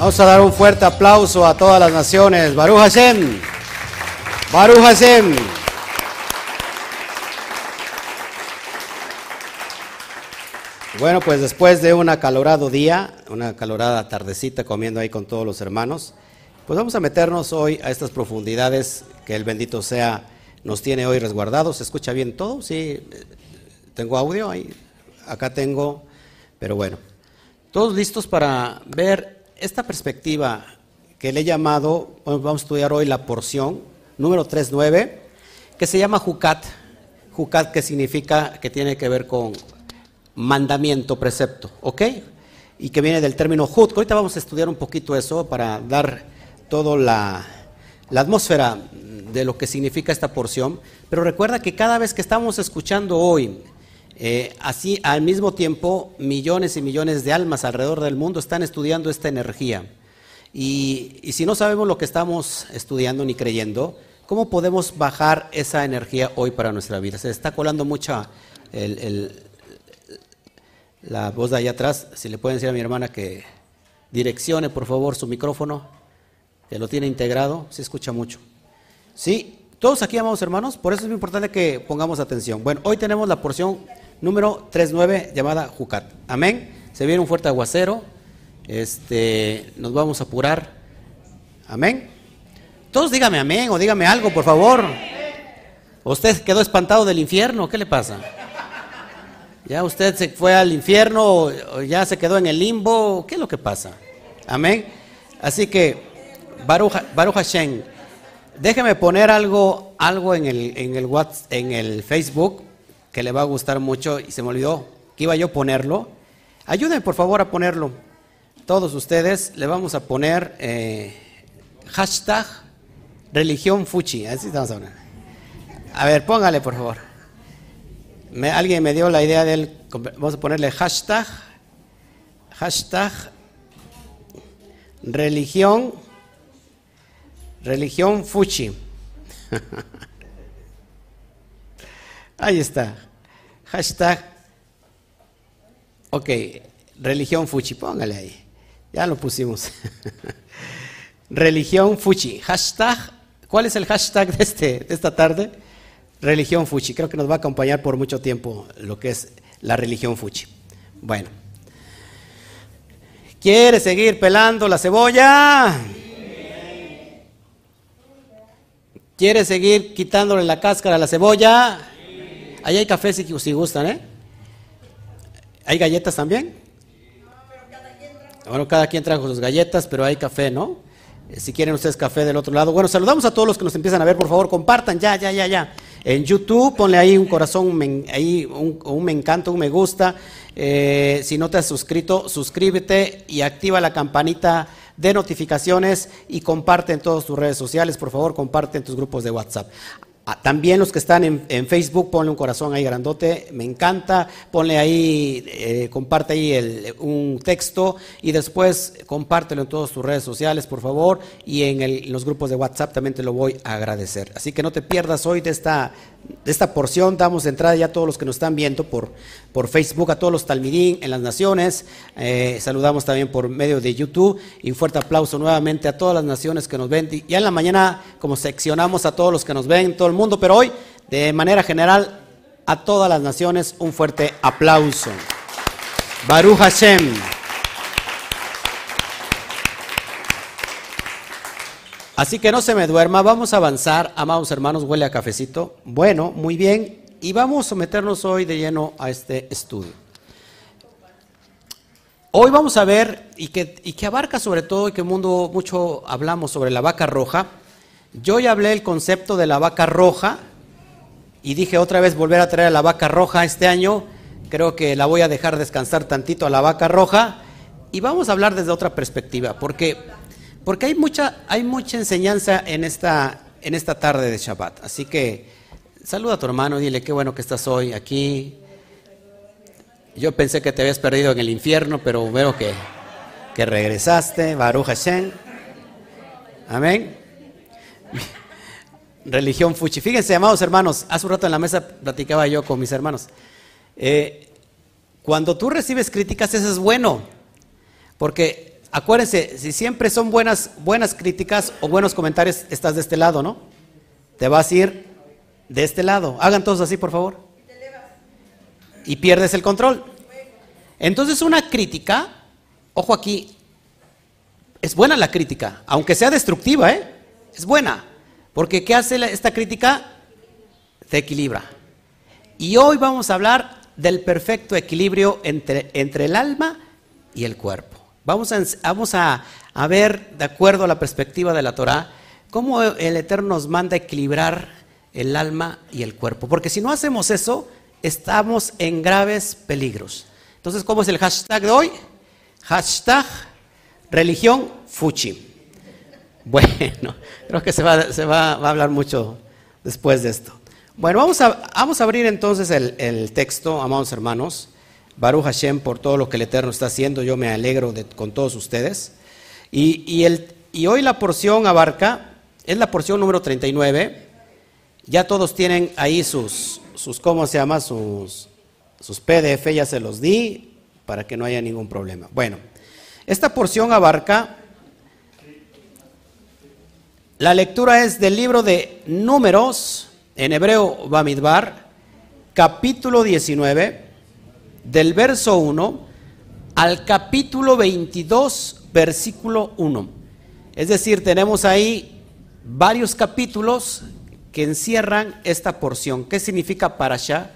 Vamos a dar un fuerte aplauso a todas las naciones. Baruch Hashem. Baruch Hashem. Bueno, pues después de un acalorado día, una acalorada tardecita comiendo ahí con todos los hermanos, pues vamos a meternos hoy a estas profundidades que el bendito sea nos tiene hoy resguardados. ¿Se escucha bien todo? Sí, tengo audio ahí. Acá tengo, pero bueno. Todos listos para ver esta perspectiva que le he llamado, vamos a estudiar hoy la porción número 39, que se llama Jucat. Jucat que significa que tiene que ver con mandamiento, precepto, ¿ok? Y que viene del término Jud. Ahorita vamos a estudiar un poquito eso para dar toda la, la atmósfera de lo que significa esta porción. Pero recuerda que cada vez que estamos escuchando hoy eh, así, al mismo tiempo, millones y millones de almas alrededor del mundo están estudiando esta energía. Y, si no sabemos lo que estamos estudiando ni creyendo, ¿cómo podemos bajar esa energía hoy para nuestra vida? Se está colando mucha la voz de allá atrás. Si le pueden decir a mi hermana que direccione, por favor, su micrófono, que lo tiene integrado, se escucha mucho. Sí, todos aquí, amados hermanos, por eso es muy importante que pongamos atención. Bueno, hoy tenemos la porción número 39 llamada Jucat. Amén. Se viene un fuerte aguacero. Este, nos vamos a apurar. Amén. Todos dígame amén o dígame algo, por favor. ¿Usted quedó espantado del infierno? ¿Qué le pasa? ¿Ya usted se fue al infierno o ya se quedó en el limbo? ¿Qué es lo que pasa? Amén. Así que, Baruch, Baruch Hashem, déjeme poner algo, algo en el, en el, WhatsApp, en el Facebook que le va a gustar mucho y se me olvidó que iba yo a ponerlo. Ayúdenme por favor a ponerlo. Todos ustedes le vamos a poner eh, hashtag religión fuchi. Así estamos. A ver, póngale por favor. Alguien me dio la idea del... Vamos a ponerle hashtag. Hashtag religión. Religión fuchi. Ahí está. Hashtag. Ok, religión Fuchi, póngale ahí. Ya lo pusimos. religión Fuchi. Hashtag. ¿Cuál es el hashtag de, este, de esta tarde? Religión Fuchi. Creo que nos va a acompañar por mucho tiempo lo que es la religión Fuchi. Bueno. ¿Quiere seguir pelando la cebolla? ¿Quiere seguir quitándole la cáscara a la cebolla? Ahí hay café si, si gustan, ¿eh? ¿Hay galletas también? Bueno, cada quien trajo sus galletas, pero hay café, ¿no? Eh, si quieren ustedes café del otro lado. Bueno, saludamos a todos los que nos empiezan a ver, por favor, compartan, ya, ya, ya, ya. En YouTube, ponle ahí un corazón, ahí un, me encanta, un me gusta. Eh, si no te has suscrito, suscríbete y activa la campanita de notificaciones y comparte en todas tus redes sociales, por favor, comparte en tus grupos de WhatsApp. Ah, también los que están en, Facebook, ponle un corazón ahí grandote, me encanta, ponle ahí, eh, comparte ahí un texto y después compártelo en todas tus redes sociales, por favor, y en, los grupos de WhatsApp también te lo voy a agradecer. Así que no te pierdas hoy de esta, de esta porción, damos entrada ya a todos los que nos están viendo por, por Facebook, a todos los Talmidín en las naciones, eh, saludamos también por medio de YouTube y un fuerte aplauso nuevamente a todas las naciones que nos ven. Ya en la mañana, como seccionamos a todos los que nos ven, todo el mundo, pero hoy, de manera general, a todas las naciones, un fuerte aplauso. Baruch Hashem. Así que no se me duerma, vamos a avanzar, amados hermanos, huele a cafecito. Bueno, muy bien, y vamos a someternos hoy de lleno a este estudio. Hoy vamos a ver, y que, y que abarca sobre todo, y que mundo mucho hablamos sobre la vaca roja. Yo ya hablé el concepto de la vaca roja, y dije otra vez volver a traer a la vaca roja este año. Creo que la voy a dejar descansar tantito a la vaca roja, y vamos a hablar desde otra perspectiva, porque, porque hay, mucha, hay mucha enseñanza en esta, en esta tarde de Shabbat. Así que Saluda a tu hermano, dile qué bueno que estás hoy aquí. Yo pensé que te habías perdido en el infierno, pero veo que, que regresaste. Baruch Hashem. Amén. Religión Fuchi. Fíjense, amados hermanos, hace un rato en la mesa platicaba yo con mis hermanos. Eh, cuando tú recibes críticas, eso es bueno. Porque acuérdense, si siempre son buenas, buenas críticas o buenos comentarios, estás de este lado, ¿no? Te vas a ir de este lado. Hagan todos así, por favor. Y pierdes el control. Entonces una crítica, ojo aquí, es buena la crítica, aunque sea destructiva, ¿eh? Es buena. Porque ¿qué hace esta crítica? Te equilibra. Y hoy vamos a hablar del perfecto equilibrio entre, entre el alma y el cuerpo. Vamos, a, vamos a, a, ver, de acuerdo a la perspectiva de la Torah, cómo el Eterno nos manda equilibrar el alma y el cuerpo. Porque si no hacemos eso, estamos en graves peligros. Entonces, ¿cómo es el hashtag de hoy? Hashtag religión fuchi. Bueno, creo que se, va, a hablar mucho después de esto. Bueno, vamos a, abrir entonces el, texto, amados hermanos. Baruch Hashem por todo lo que el Eterno está haciendo. Yo me alegro con todos ustedes. Y, y hoy la porción abarca, es la porción número 39. Ya todos tienen ahí sus, sus ¿cómo se llama? Sus, sus PDF, ya se los di para que no haya ningún problema. Bueno, esta porción abarca la lectura es del libro de Números, en hebreo Bamidbar, capítulo 19, del verso 1 al capítulo 22, versículo 1. Es decir, tenemos ahí varios capítulos que encierran esta porción. ¿Qué significa parasha?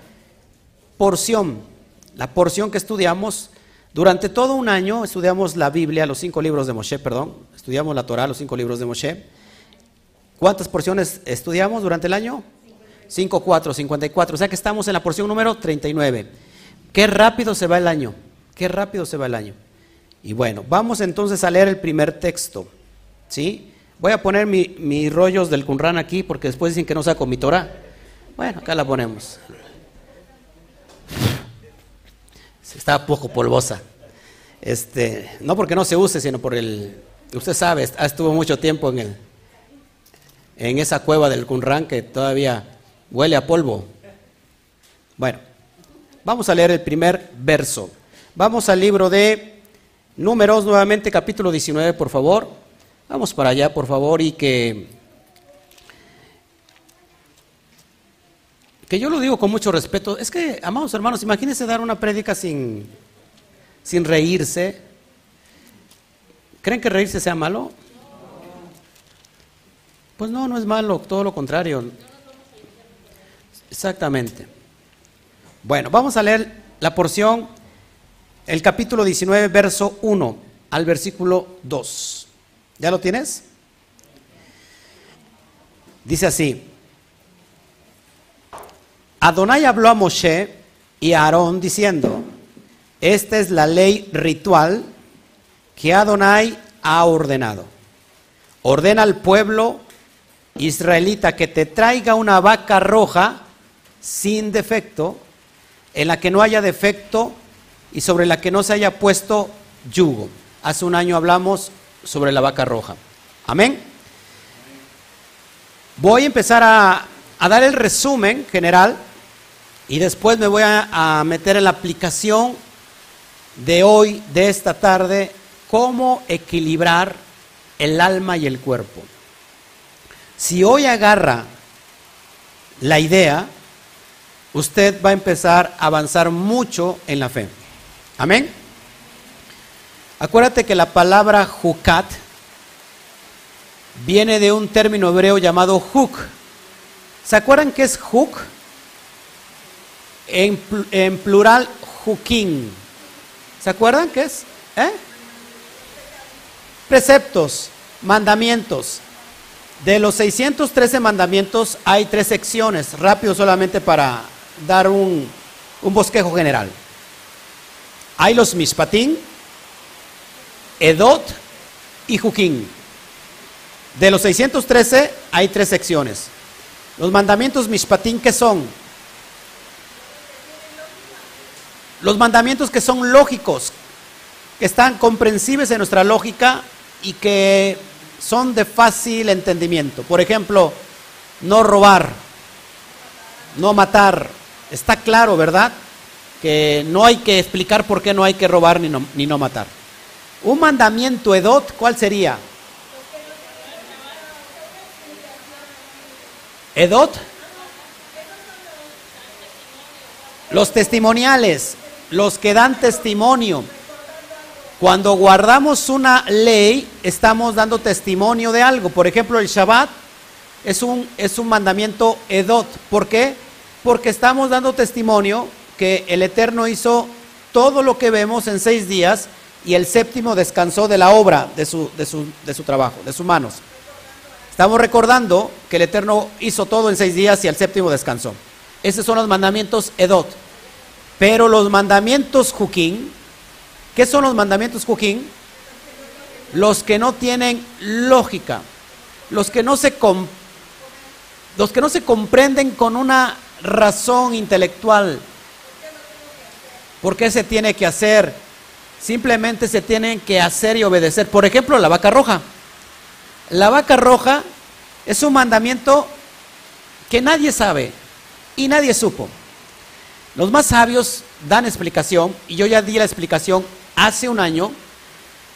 Porción. La porción que estudiamos durante todo un año, estudiamos la Biblia, los cinco libros de Moshe, perdón, estudiamos la Torah, los cinco libros de Moshe. ¿Cuántas porciones estudiamos durante el año? 5, 4, 54. O sea que estamos en la porción número 39. Qué rápido se va el año. Qué rápido se va el año. Y bueno, vamos entonces a leer el primer texto. ¿Sí? Voy a poner mis rollos del Qumran aquí porque después dicen que no saco mi Torah. Bueno, acá la ponemos. Está poco polvosa. Este, no porque no se use, sino por el. Usted sabe, estuvo mucho tiempo en el, en esa cueva del Qumran que todavía huele a polvo. Bueno, vamos a leer el primer verso. Vamos al libro de Números, nuevamente capítulo 19, por favor. Vamos para allá, por favor, y que, que yo lo digo con mucho respeto. Es que, amados hermanos, imagínense dar una prédica sin, sin reírse. ¿Creen que reírse sea malo? Pues no, no es malo, todo lo contrario. Exactamente. Bueno, vamos a leer la porción, el capítulo 19, verso 1 al versículo 2. ¿Ya lo tienes? Dice así. Adonai habló a Moshe y a Aarón diciendo, esta es la ley ritual que Adonai ha ordenado. Ordena al pueblo israelita que te traiga una vaca roja sin defecto, en la que no haya defecto y sobre la que no se haya puesto yugo. Hace un año hablamos sobre la vaca roja. Amén. Voy a empezar a, dar el resumen general y después me voy a, meter en la aplicación de hoy, de esta tarde, cómo equilibrar el alma y el cuerpo. Si hoy agarra la idea, usted va a empezar a avanzar mucho en la fe. Amén. Acuérdate que la palabra jucat viene de un término hebreo llamado huk. ¿Se acuerdan qué es huk? En, plural, hukin. ¿Se acuerdan qué es? ¿Eh? Preceptos, mandamientos. De los 613 mandamientos hay tres secciones, rápido solamente para dar un, bosquejo general. Hay los Mishpatim, Edot y Juquín. De los 613 hay tres secciones. Los mandamientos Mishpatim, ¿qué son? Los mandamientos que son lógicos, que están comprensibles en nuestra lógica y que son de fácil entendimiento. Por ejemplo, no robar, no matar. Está claro, ¿verdad? Que no hay que explicar por qué no hay que robar ni no, ni no matar. Un mandamiento edot, ¿cuál sería? Edot. Los testimoniales, los que dan testimonio. Cuando guardamos una ley, estamos dando testimonio de algo. Por ejemplo, el Shabbat es un, es un mandamiento edot. ¿Por qué? Porque estamos dando testimonio que el Eterno hizo todo lo que vemos en seis días y el séptimo descansó de la obra de su, de su, de su trabajo, de sus manos. Estamos recordando que el Eterno hizo todo en seis días y el séptimo descansó. Esos son los mandamientos Edot. Pero los mandamientos Juquín, ¿qué son los mandamientos Juquín? Los que no tienen lógica, los que no se, los que no se comprenden con una razón intelectual. ¿Por qué se tiene que hacer? Simplemente se tienen que hacer y obedecer. Por ejemplo, la vaca roja. La vaca roja es un mandamiento que nadie sabe y nadie supo. Los más sabios dan explicación, y yo ya di la explicación hace un año,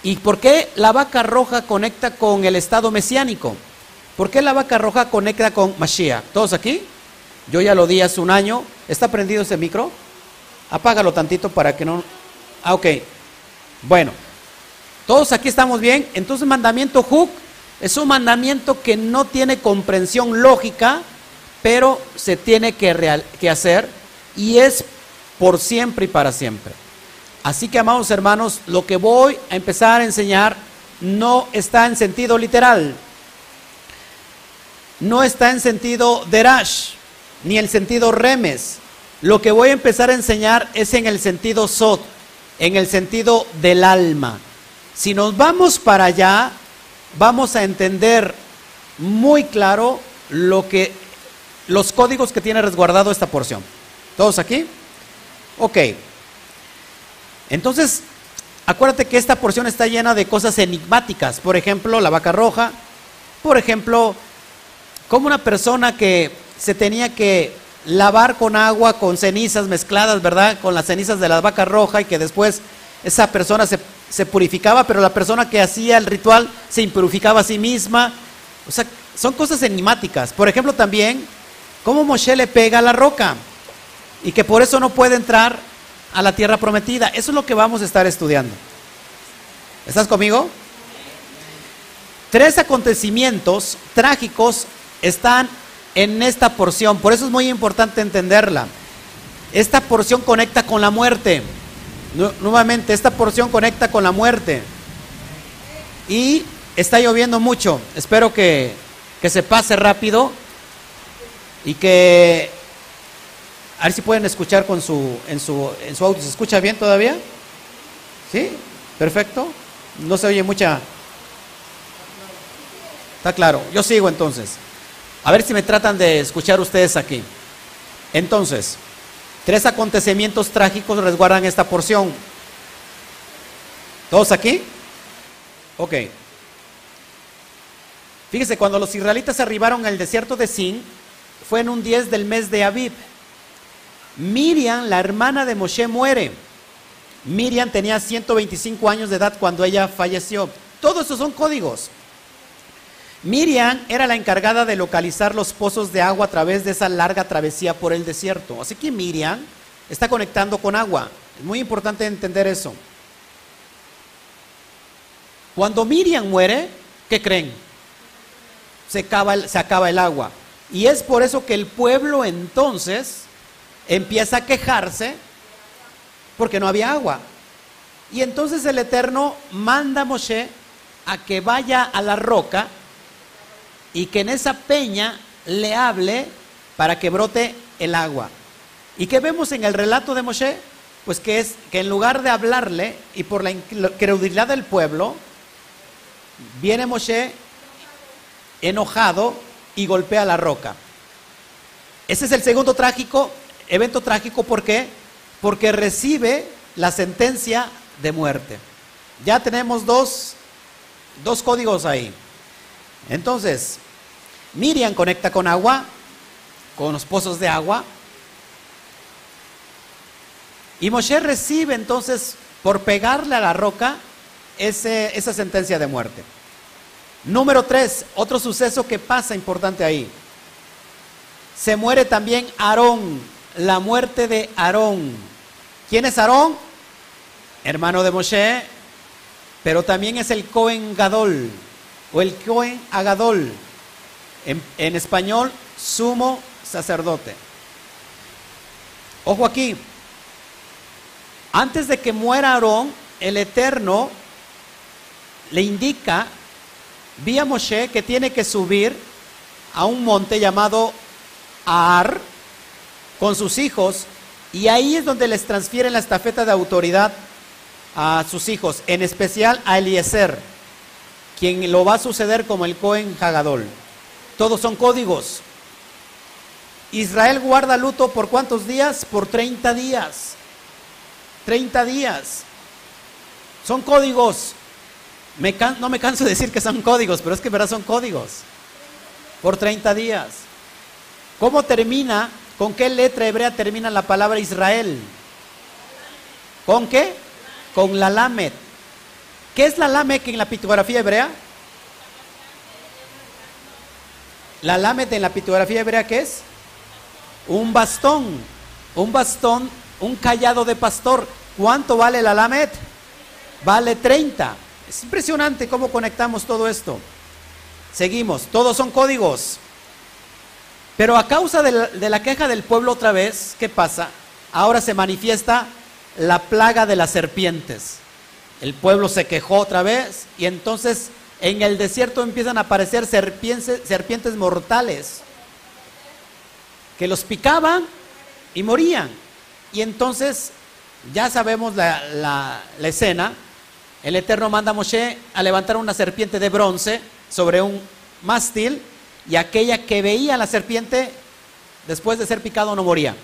y por qué la vaca roja conecta con el estado mesiánico. ¿Por qué la vaca roja conecta con Mashiach? ¿Todos aquí? Yo ya lo di hace un año. ¿Está prendido ese micro? Apágalo tantito para que no... Ah, ok. Bueno, todos aquí estamos bien. Entonces, mandamiento Huk es un mandamiento que no tiene comprensión lógica, pero se tiene que, que hacer y es por siempre y para siempre. Así que, amados hermanos, lo que voy a empezar a enseñar no está en sentido literal, no está en sentido derash, ni en sentido remes. Lo que voy a empezar a enseñar es en el sentido sot, en el sentido del alma. Si nos vamos para allá, vamos a entender muy claro lo que los códigos que tiene resguardado esta porción. ¿Todos aquí? Ok. Entonces, acuérdate que esta porción está llena de cosas enigmáticas. Por ejemplo, la vaca roja. Por ejemplo, como una persona que se tenía que lavar con agua, con cenizas mezcladas, ¿verdad? Con las cenizas de la vaca roja y que después esa persona se, purificaba, pero la persona que hacía el ritual se impurificaba a sí misma. O sea, son cosas enigmáticas. Por ejemplo, también, cómo Moshe le pega a la roca y que por eso no puede entrar a la tierra prometida. Eso es lo que vamos a estar estudiando. ¿Estás conmigo? Tres acontecimientos trágicos están en esta porción, por eso es muy importante entenderla. Esta porción conecta con la muerte. nuevamente, esta porción conecta con la muerte. Y está lloviendo mucho. Espero que, que se pase rápido y que a ver si pueden escuchar con su, en, su, en su audio. ¿Se escucha bien todavía? ¿Sí? Perfecto. No se oye mucha. Está claro. Yo sigo entonces. A ver si me tratan de escuchar ustedes aquí. Entonces, tres acontecimientos trágicos resguardan esta porción. ¿Todos aquí? Ok. Fíjese, cuando los israelitas arribaron al desierto de Sin, fue en un 10 del mes de Aviv. Miriam, la hermana de Moshe, muere. Miriam tenía 125 años de edad cuando ella falleció. Todos esos son códigos. Miriam era la encargada de localizar los pozos de agua a través de esa larga travesía por el desierto. Así que Miriam está conectando con agua. Es muy importante entender eso. Cuando Miriam muere, ¿qué creen? Se acaba, el, se acaba el agua. Y es por eso que el pueblo entonces empieza a quejarse porque no había agua. Y entonces el Eterno manda a Moshe a que vaya a la roca y que en esa peña le hable para que brote el agua. ¿Y qué vemos en el relato de Moshe? Pues que es que en lugar de hablarle y por la incredulidad del pueblo, viene Moshe enojado y golpea la roca. Ese es el segundo trágico evento trágico, ¿por qué? Porque recibe la sentencia de muerte. Ya tenemos dos, dos códigos ahí. Entonces, Miriam conecta con agua, con los pozos de agua. Y Moshe recibe entonces, por pegarle a la roca, ese, esa sentencia de muerte. Número tres, otro suceso que pasa importante ahí. Se muere también Aarón, la muerte de Aarón. ¿Quién es Aarón? Hermano de Moshe, pero también es el Cohen Gadol o el Cohen Agadol. En, español, sumo sacerdote. Ojo aquí, antes de que muera Aarón, el Eterno le indica vía Moshe que tiene que subir a un monte llamado Ar con sus hijos y ahí es donde les transfieren la estafeta de autoridad a sus hijos, en especial a Eliezer, quien lo va a suceder como el Cohen Hagadol. Todos son códigos. Israel guarda luto por cuántos días? Por 30 días. 30 días. Son códigos. no me canso de decir que son códigos, pero es que verdad son códigos. Por 30 días. ¿Cómo termina? ¿Con qué letra hebrea termina la palabra Israel? ¿Con qué? Con la lamet. ¿Qué es la lamet en la pictografía hebrea? La lamet en la pictografía hebrea, ¿qué es? Un bastón. Un bastón, un callado de pastor. ¿Cuánto vale la lamet? Vale 30. Es impresionante cómo conectamos todo esto. Seguimos, todos son códigos. Pero a causa de la, la, queja del pueblo otra vez, ¿qué pasa? Ahora se manifiesta la plaga de las serpientes. El pueblo se quejó otra vez y entonces en el desierto empiezan a aparecer serpientes, mortales que los picaban y morían. Y entonces ya sabemos la, escena. El Eterno manda a Moshe a levantar una serpiente de bronce sobre un mástil y aquella que veía la serpiente después de ser picado no moría.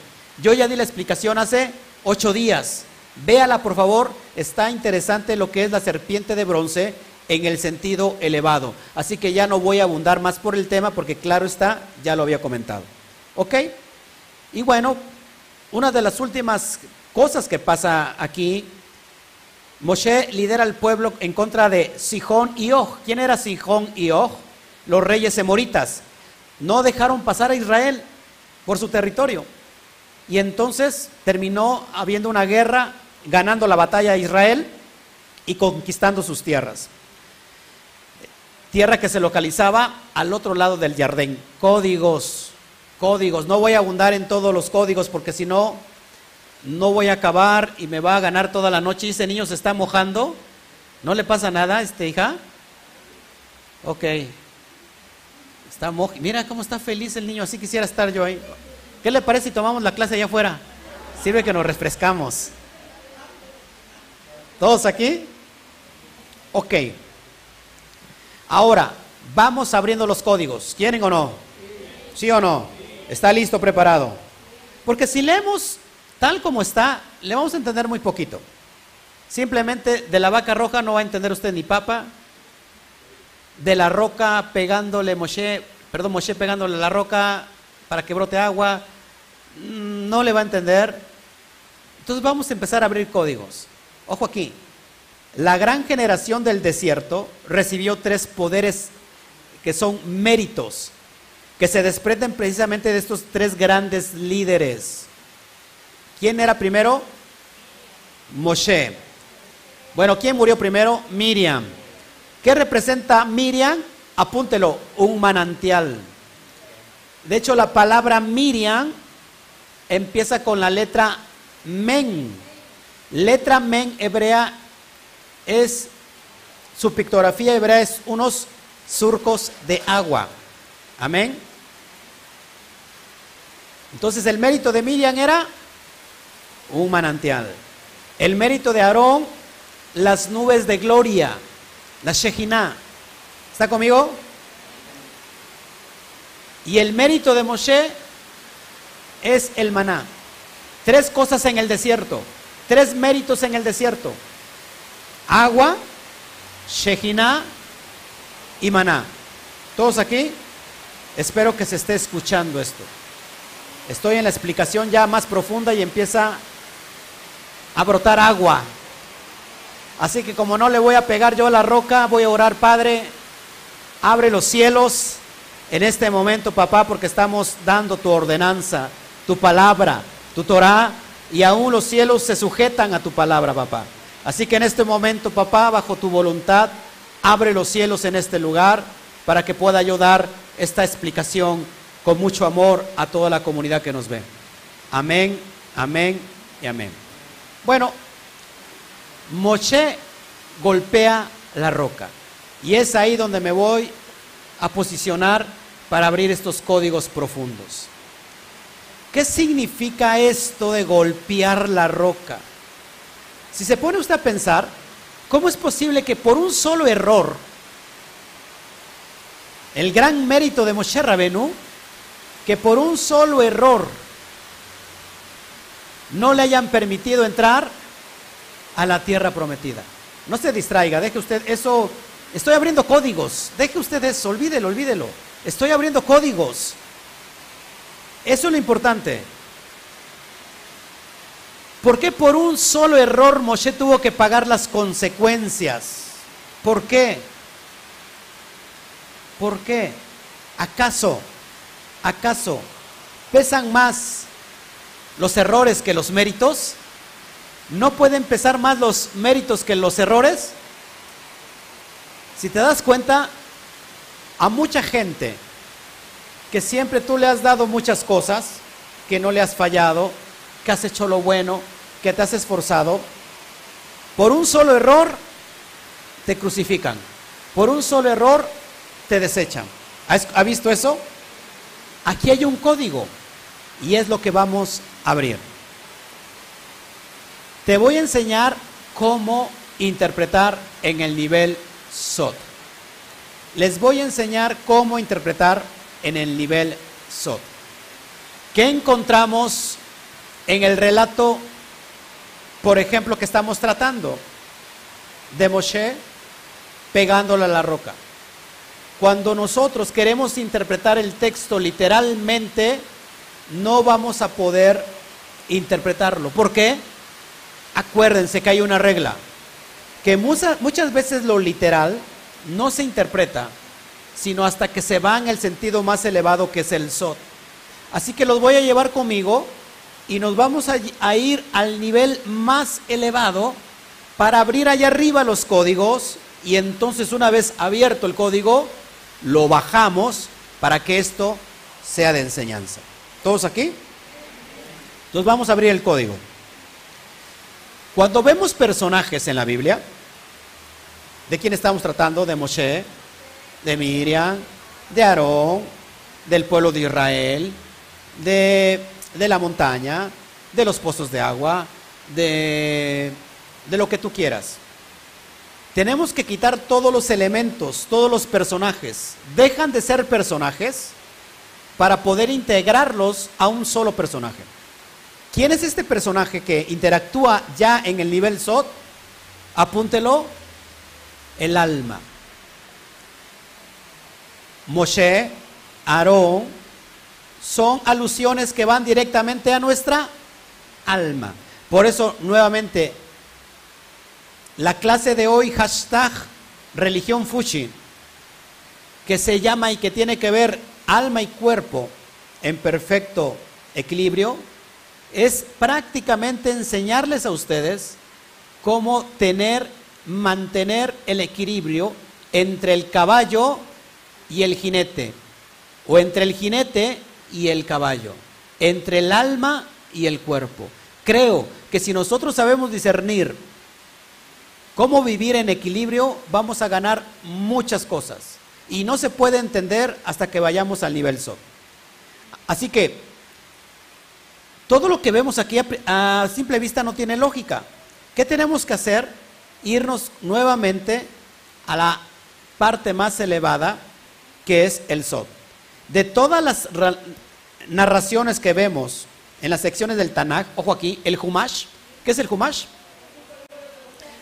Yo ya di la explicación hace ocho días. Véala por favor, está interesante lo que es la serpiente de bronce en el sentido elevado. Así que ya no voy a abundar más por el tema porque claro está, ya lo había comentado. ¿Ok? Y bueno, una de las últimas cosas que pasa aquí, Moshe lidera al pueblo en contra de Sijón y Og. ¿Quién era Sijón y Og? Los reyes emoritas. No dejaron pasar a Israel por su territorio. Y entonces terminó habiendo una guerra, ganando la batalla a Israel y conquistando sus tierras. Tierra que se localizaba al otro lado del Jardín. Códigos, códigos. No voy a abundar en todos los códigos porque si no, no voy a acabar y me va a ganar toda la noche. Y ese niño se está mojando. ¿No le pasa nada, este hija? Ok. Está moj Mira cómo está feliz el niño. Así quisiera estar yo ahí. ¿Qué le parece si tomamos la clase allá afuera? Sirve que nos refrescamos. ¿Todos aquí? Ok. Ahora, vamos abriendo los códigos. ¿Quieren o no? ¿Sí o no? ¿Está listo, preparado? Porque si leemos tal como está, le vamos a entender muy poquito. Simplemente de la vaca roja no va a entender usted ni papa. De la roca pegándole Moshe, perdón, Moshe pegándole la roca para que brote agua, mm, no le va a entender. Entonces vamos a empezar a abrir códigos. Ojo aquí. La gran generación del desierto recibió tres poderes que son méritos que se desprenden precisamente de estos tres grandes líderes. ¿Quién era primero? Moshe. Bueno, ¿quién murió primero? Miriam. ¿Qué representa Miriam? Apúntelo, un manantial. De hecho, la palabra Miriam empieza con la letra men. Letra men hebrea es, su pictografía hebrea es unos surcos de agua. Amén. Entonces el mérito de Miriam era un manantial. El mérito de Aarón, las nubes de gloria, la Shejina. ¿Está conmigo? Y el mérito de Moshe es el maná. Tres cosas en el desierto, tres méritos en el desierto. Agua, Shejina y maná. ¿Todos aquí? Espero que se esté escuchando esto. Estoy en la explicación ya más profunda y empieza a brotar agua. Así que como no le voy a pegar yo a la roca, voy a orar, Padre, abre los cielos en este momento, papá, porque estamos dando tu ordenanza, tu palabra, tu Torah, y aún los cielos se sujetan a tu palabra, papá. Así que en este momento, papá, bajo tu voluntad, abre los cielos en este lugar para que pueda yo dar esta explicación con mucho amor a toda la comunidad que nos ve. Amén, amén y amén. Bueno, Moshe golpea la roca y es ahí donde me voy a posicionar para abrir estos códigos profundos. ¿Qué significa esto de golpear la roca? Si se pone usted a pensar, ¿cómo es posible que por un solo error, el gran mérito de Moshe Rabenu, que por un solo error no le hayan permitido entrar a la tierra prometida? No se distraiga, deje usted eso, estoy abriendo códigos, deje usted eso, olvídelo, olvídelo. Estoy abriendo códigos. Eso es lo importante. ¿Por qué por un solo error Moshe tuvo que pagar las consecuencias? ¿Por qué? ¿Por qué? ¿Acaso, acaso pesan más los errores que los méritos? ¿No pueden pesar más los méritos que los errores? Si te das cuenta, a mucha gente que siempre tú le has dado muchas cosas, que no le has fallado, que has hecho lo bueno, que te has esforzado, por un solo error te crucifican, por un solo error te desechan. ¿Ha visto eso? Aquí hay un código y es lo que vamos a abrir. Te voy a enseñar cómo interpretar en el nivel SOT les voy a enseñar cómo interpretar en el nivel SOT. ¿Qué encontramos en el relato, por ejemplo, que estamos tratando? De Moshe pegándole a la roca. Cuando nosotros queremos interpretar el texto literalmente, no vamos a poder interpretarlo. ¿Por qué? Acuérdense que hay una regla, que muchas, veces lo literal no se interpreta, sino hasta que se va en el sentido más elevado que es el Sot. Así que los voy a llevar conmigo y nos vamos a, ir al nivel más elevado para abrir allá arriba los códigos y entonces una vez abierto el código, lo bajamos para que esto sea de enseñanza. ¿Todos aquí? Entonces vamos a abrir el código. Cuando vemos personajes en la Biblia, ¿De quién estamos tratando? De Moshe, de Miriam, de Aarón, del pueblo de Israel, de, la montaña, de los pozos de agua, de, de lo que tú quieras. Tenemos que quitar todos los elementos, todos los personajes. Dejan de ser personajes para poder integrarlos a un solo personaje. ¿Quién es este personaje que interactúa ya en el nivel SOT? Apúntelo, el alma. Moshe, Aarón, son alusiones que van directamente a nuestra alma. Por eso, nuevamente, la clase de hoy, hashtag religión Fushi, que se llama y que tiene que ver alma y cuerpo en perfecto equilibrio, es prácticamente enseñarles a ustedes cómo tener mantener el equilibrio entre el caballo y el jinete, o entre el jinete y el caballo, entre el alma y el cuerpo. Creo que si nosotros sabemos discernir cómo vivir en equilibrio, vamos a ganar muchas cosas. Y no se puede entender hasta que vayamos al nivel SOT. Así que todo lo que vemos aquí a, simple vista no tiene lógica. ¿Qué tenemos que hacer? irnos nuevamente a la parte más elevada que es el Sod. De todas las narraciones que vemos en las secciones del Tanakh, ojo aquí, el Humash, ¿qué es el Humash?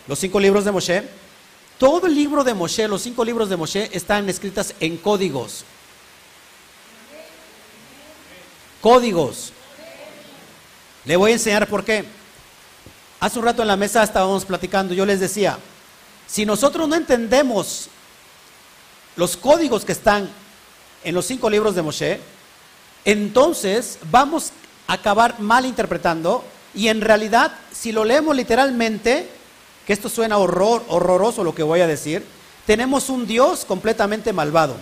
Los cinco libros de Moshe. Todo el libro de Moshe, los cinco libros de Moshe están escritas en códigos. Códigos. Le voy a enseñar por qué. Hace un rato en la mesa estábamos platicando, yo les decía, si nosotros no entendemos los códigos que están en los cinco libros de Moshe, entonces vamos a acabar mal interpretando y en realidad, si lo leemos literalmente, que esto suena horror, horroroso lo que voy a decir, tenemos un Dios completamente malvado.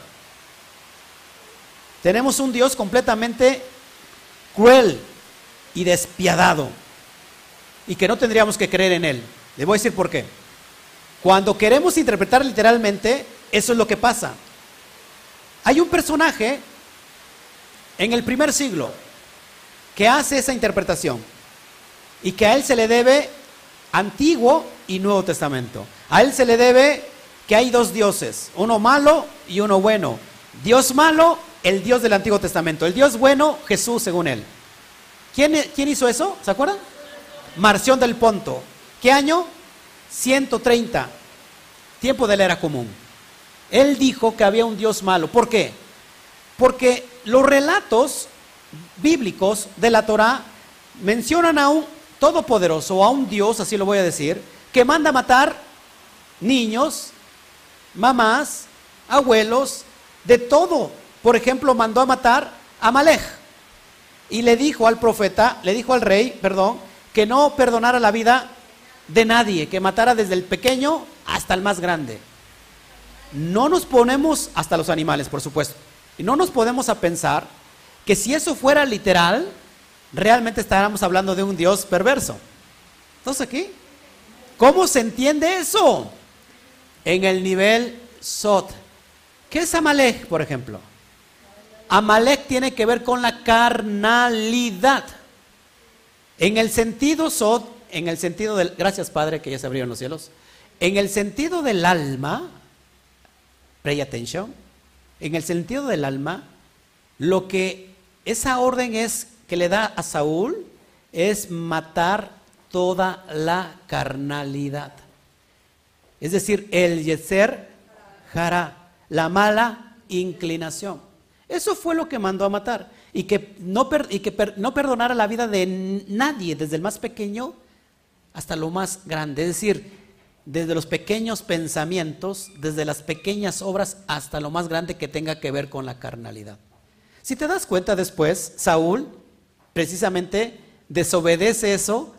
Tenemos un Dios completamente cruel y despiadado. Y que no tendríamos que creer en Él. Le voy a decir por qué. Cuando queremos interpretar literalmente, eso es lo que pasa. Hay un personaje en el primer siglo que hace esa interpretación y que a él se le debe Antiguo y Nuevo Testamento. A él se le debe que hay dos dioses, uno malo y uno bueno. Dios malo, el Dios del Antiguo Testamento. El Dios bueno, Jesús según él. ¿Quién, hizo eso? ¿Se acuerdan? Marción del Ponto. ¿Qué año? 130. Tiempo de la era común. Él dijo que había un Dios malo. ¿Por qué? Porque los relatos bíblicos de la Torah mencionan a un todopoderoso, a un Dios, así lo voy a decir, que manda matar niños, mamás, abuelos, de todo. Por ejemplo, mandó a matar a Malej y le dijo al profeta, le dijo al rey, perdón, que no perdonara la vida de nadie, que matara desde el pequeño hasta el más grande. No nos ponemos, hasta los animales, por supuesto, y no nos podemos a pensar que si eso fuera literal, realmente estaríamos hablando de un Dios perverso. Entonces aquí, ¿cómo se entiende eso? En el nivel Sot. ¿Qué es Amalek, por ejemplo? Amalek tiene que ver con la carnalidad. En el sentido Sot, en el sentido del, gracias Padre que ya se abrieron los cielos, en el sentido del alma, pay attention, en el sentido del alma, lo que esa orden es que le da a Saúl es matar toda la carnalidad. Es decir, el yeser jara, la mala inclinación. Eso fue lo que mandó a matar. Y que no, perdonara la vida de nadie, desde el más pequeño hasta lo más grande. Es decir, desde los pequeños pensamientos, desde las pequeñas obras hasta lo más grande que tenga que ver con la carnalidad. Si te das cuenta después, Saúl precisamente desobedece eso,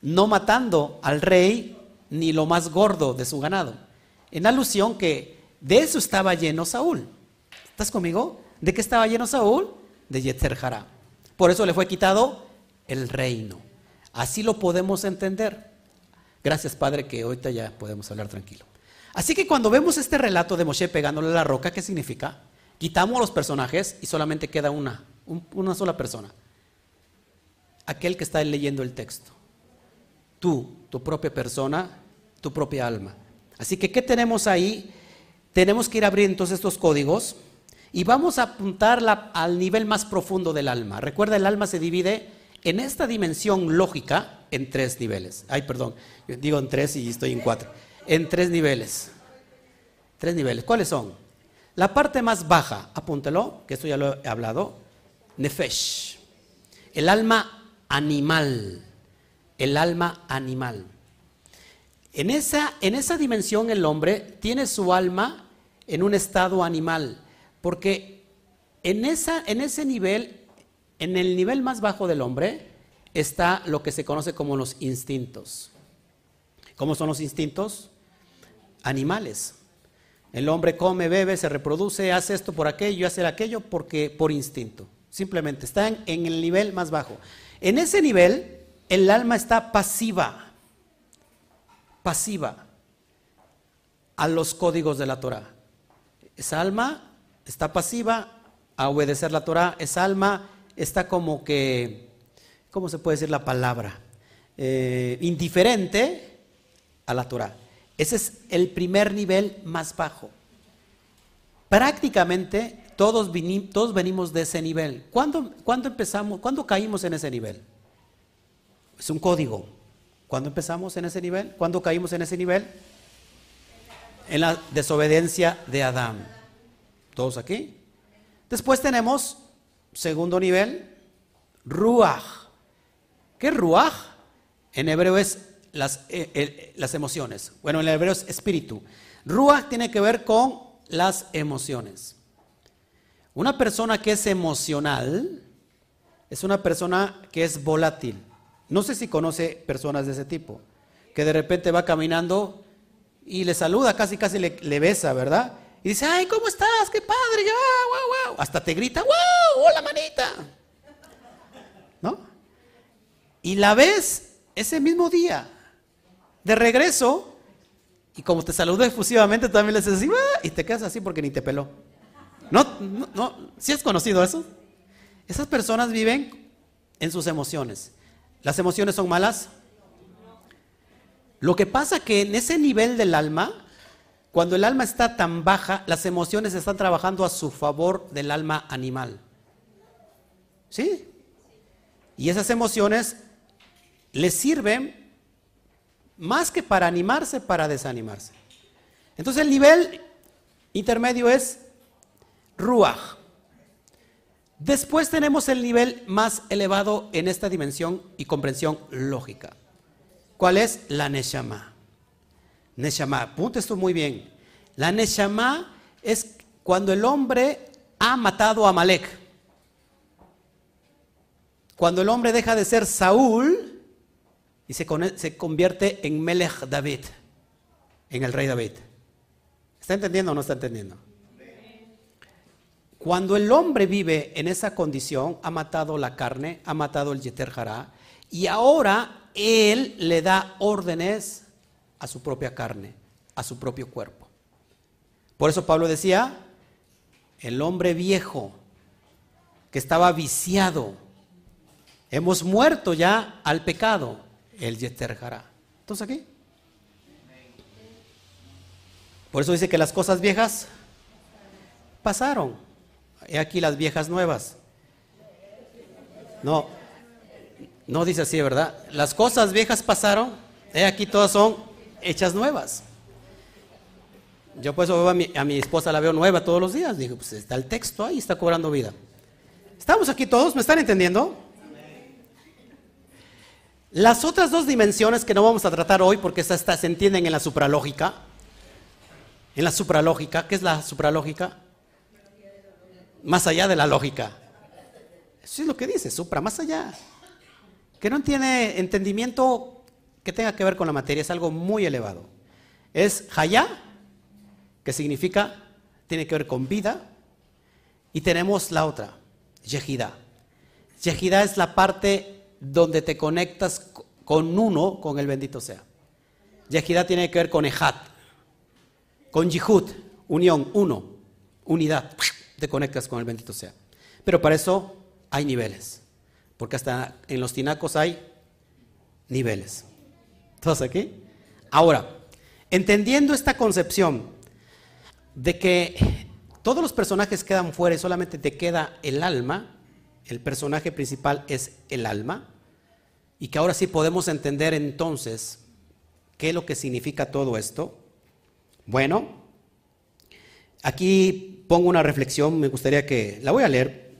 no matando al rey ni lo más gordo de su ganado. En alusión que de eso estaba lleno Saúl. ¿Estás conmigo? ¿De qué estaba lleno Saúl? De Yetzer Por eso le fue quitado el reino. Así lo podemos entender. Gracias, Padre, que ahorita ya podemos hablar tranquilo. Así que cuando vemos este relato de Moshe pegándole a la roca, ¿qué significa? Quitamos los personajes y solamente queda una, una sola persona aquel que está leyendo el texto. Tú, tu propia persona, tu propia alma. Así que, ¿qué tenemos ahí? Tenemos que ir abriendo entonces estos códigos y vamos a apuntar al nivel más profundo del alma. Recuerda, el alma se divide en esta dimensión lógica en tres niveles. Ay, perdón, digo en tres y estoy en cuatro. En tres niveles. Tres niveles. ¿Cuáles son? La parte más baja, apúntelo, que esto ya lo he hablado, Nefesh. El alma animal, el alma animal. En esa, en esa dimensión el hombre tiene su alma en un estado animal, porque en, esa, en ese nivel, en el nivel más bajo del hombre, está lo que se conoce como los instintos. ¿Cómo son los instintos? Animales. El hombre come, bebe, se reproduce, hace esto por aquello, hace aquello porque por instinto. Simplemente están en el nivel más bajo. En ese nivel, el alma está pasiva, pasiva a los códigos de la Torah. Esa alma está pasiva a obedecer la Torah. Esa alma está como que, ¿cómo se puede decir la palabra? Eh, indiferente a la Torah. Ese es el primer nivel más bajo. Prácticamente todos, venimos de ese nivel. ¿Cuándo, empezamos? ¿Cuándo caímos en ese nivel? Es un código. ¿Cuándo empezamos en ese nivel? ¿Cuándo caímos en ese nivel? En la desobediencia de Adán. ¿Todos aquí? Después tenemos, segundo nivel, Ruach. ¿Qué es Ruach? En hebreo es las, eh, las emociones. Bueno, en hebreo es espíritu. Ruach tiene que ver con las emociones. Una persona que es emocional es una persona que es volátil. No sé si conoce personas de ese tipo, que de repente va caminando y le saluda, casi casi le, besa, ¿verdad? Y dice, ay, ¿cómo estás? ¡Qué padre! wow, wow. Hasta te grita, ¡wow! ¡Hola, manita! ¿No? Y la ves ese mismo día, de regreso, y como te saludó efusivamente, también le dices así, y te quedas así porque ni te peló. ¿No? ¿No? no ¿Sí has conocido eso? Esas personas viven en sus emociones. ¿Las emociones son malas? Lo que pasa que en ese nivel del alma, cuando el alma está tan baja, las emociones están trabajando a su favor del alma animal. ¿Sí? Y esas emociones le sirven más que para animarse, para desanimarse. Entonces el nivel intermedio es Ruach. Después tenemos el nivel más elevado en esta dimensión y comprensión lógica. ¿Cuál es? La Neshama. Neshama, apunte esto muy bien. La Neshama es cuando el hombre ha matado a Malek. Cuando el hombre deja de ser Saúl y se, se convierte en Melech David, en el rey David. ¿Está entendiendo o no está entendiendo? Cuando el hombre vive en esa condición, ha matado la carne, ha matado el Yeter Hará, y ahora él le da órdenes a su propia carne, a su propio cuerpo. Por eso Pablo decía, el hombre viejo que estaba viciado, hemos muerto ya al pecado, el Yeter Hará. Entonces aquí. Por eso dice que las cosas viejas pasaron. He aquí las viejas nuevas. No, no dice así, ¿verdad? Las cosas viejas pasaron, he aquí todas son hechas nuevas. Yo pues a mi, a mi esposa la veo nueva todos los días. Digo, pues está el texto ahí, está cobrando vida. ¿Estamos aquí todos? ¿Me están entendiendo? Las otras dos dimensiones que no vamos a tratar hoy, porque estas se entienden en la supralógica. En la supralógica, ¿qué es la supralógica? más allá de la lógica. Eso es lo que dice, supra, más allá. Que no tiene entendimiento que tenga que ver con la materia, es algo muy elevado. Es Hayá, que significa, tiene que ver con vida, y tenemos la otra, Yehida. Yehida es la parte donde te conectas con uno, con el bendito sea. Yehida tiene que ver con Ejat, con Yihud, unión, uno, unidad te conectas con el bendito sea. Pero para eso hay niveles, porque hasta en los tinacos hay niveles. ¿Todos aquí? Ahora, entendiendo esta concepción de que todos los personajes quedan fuera y solamente te queda el alma, el personaje principal es el alma, y que ahora sí podemos entender entonces qué es lo que significa todo esto. Bueno, aquí pongo una reflexión, me gustaría que la voy a leer.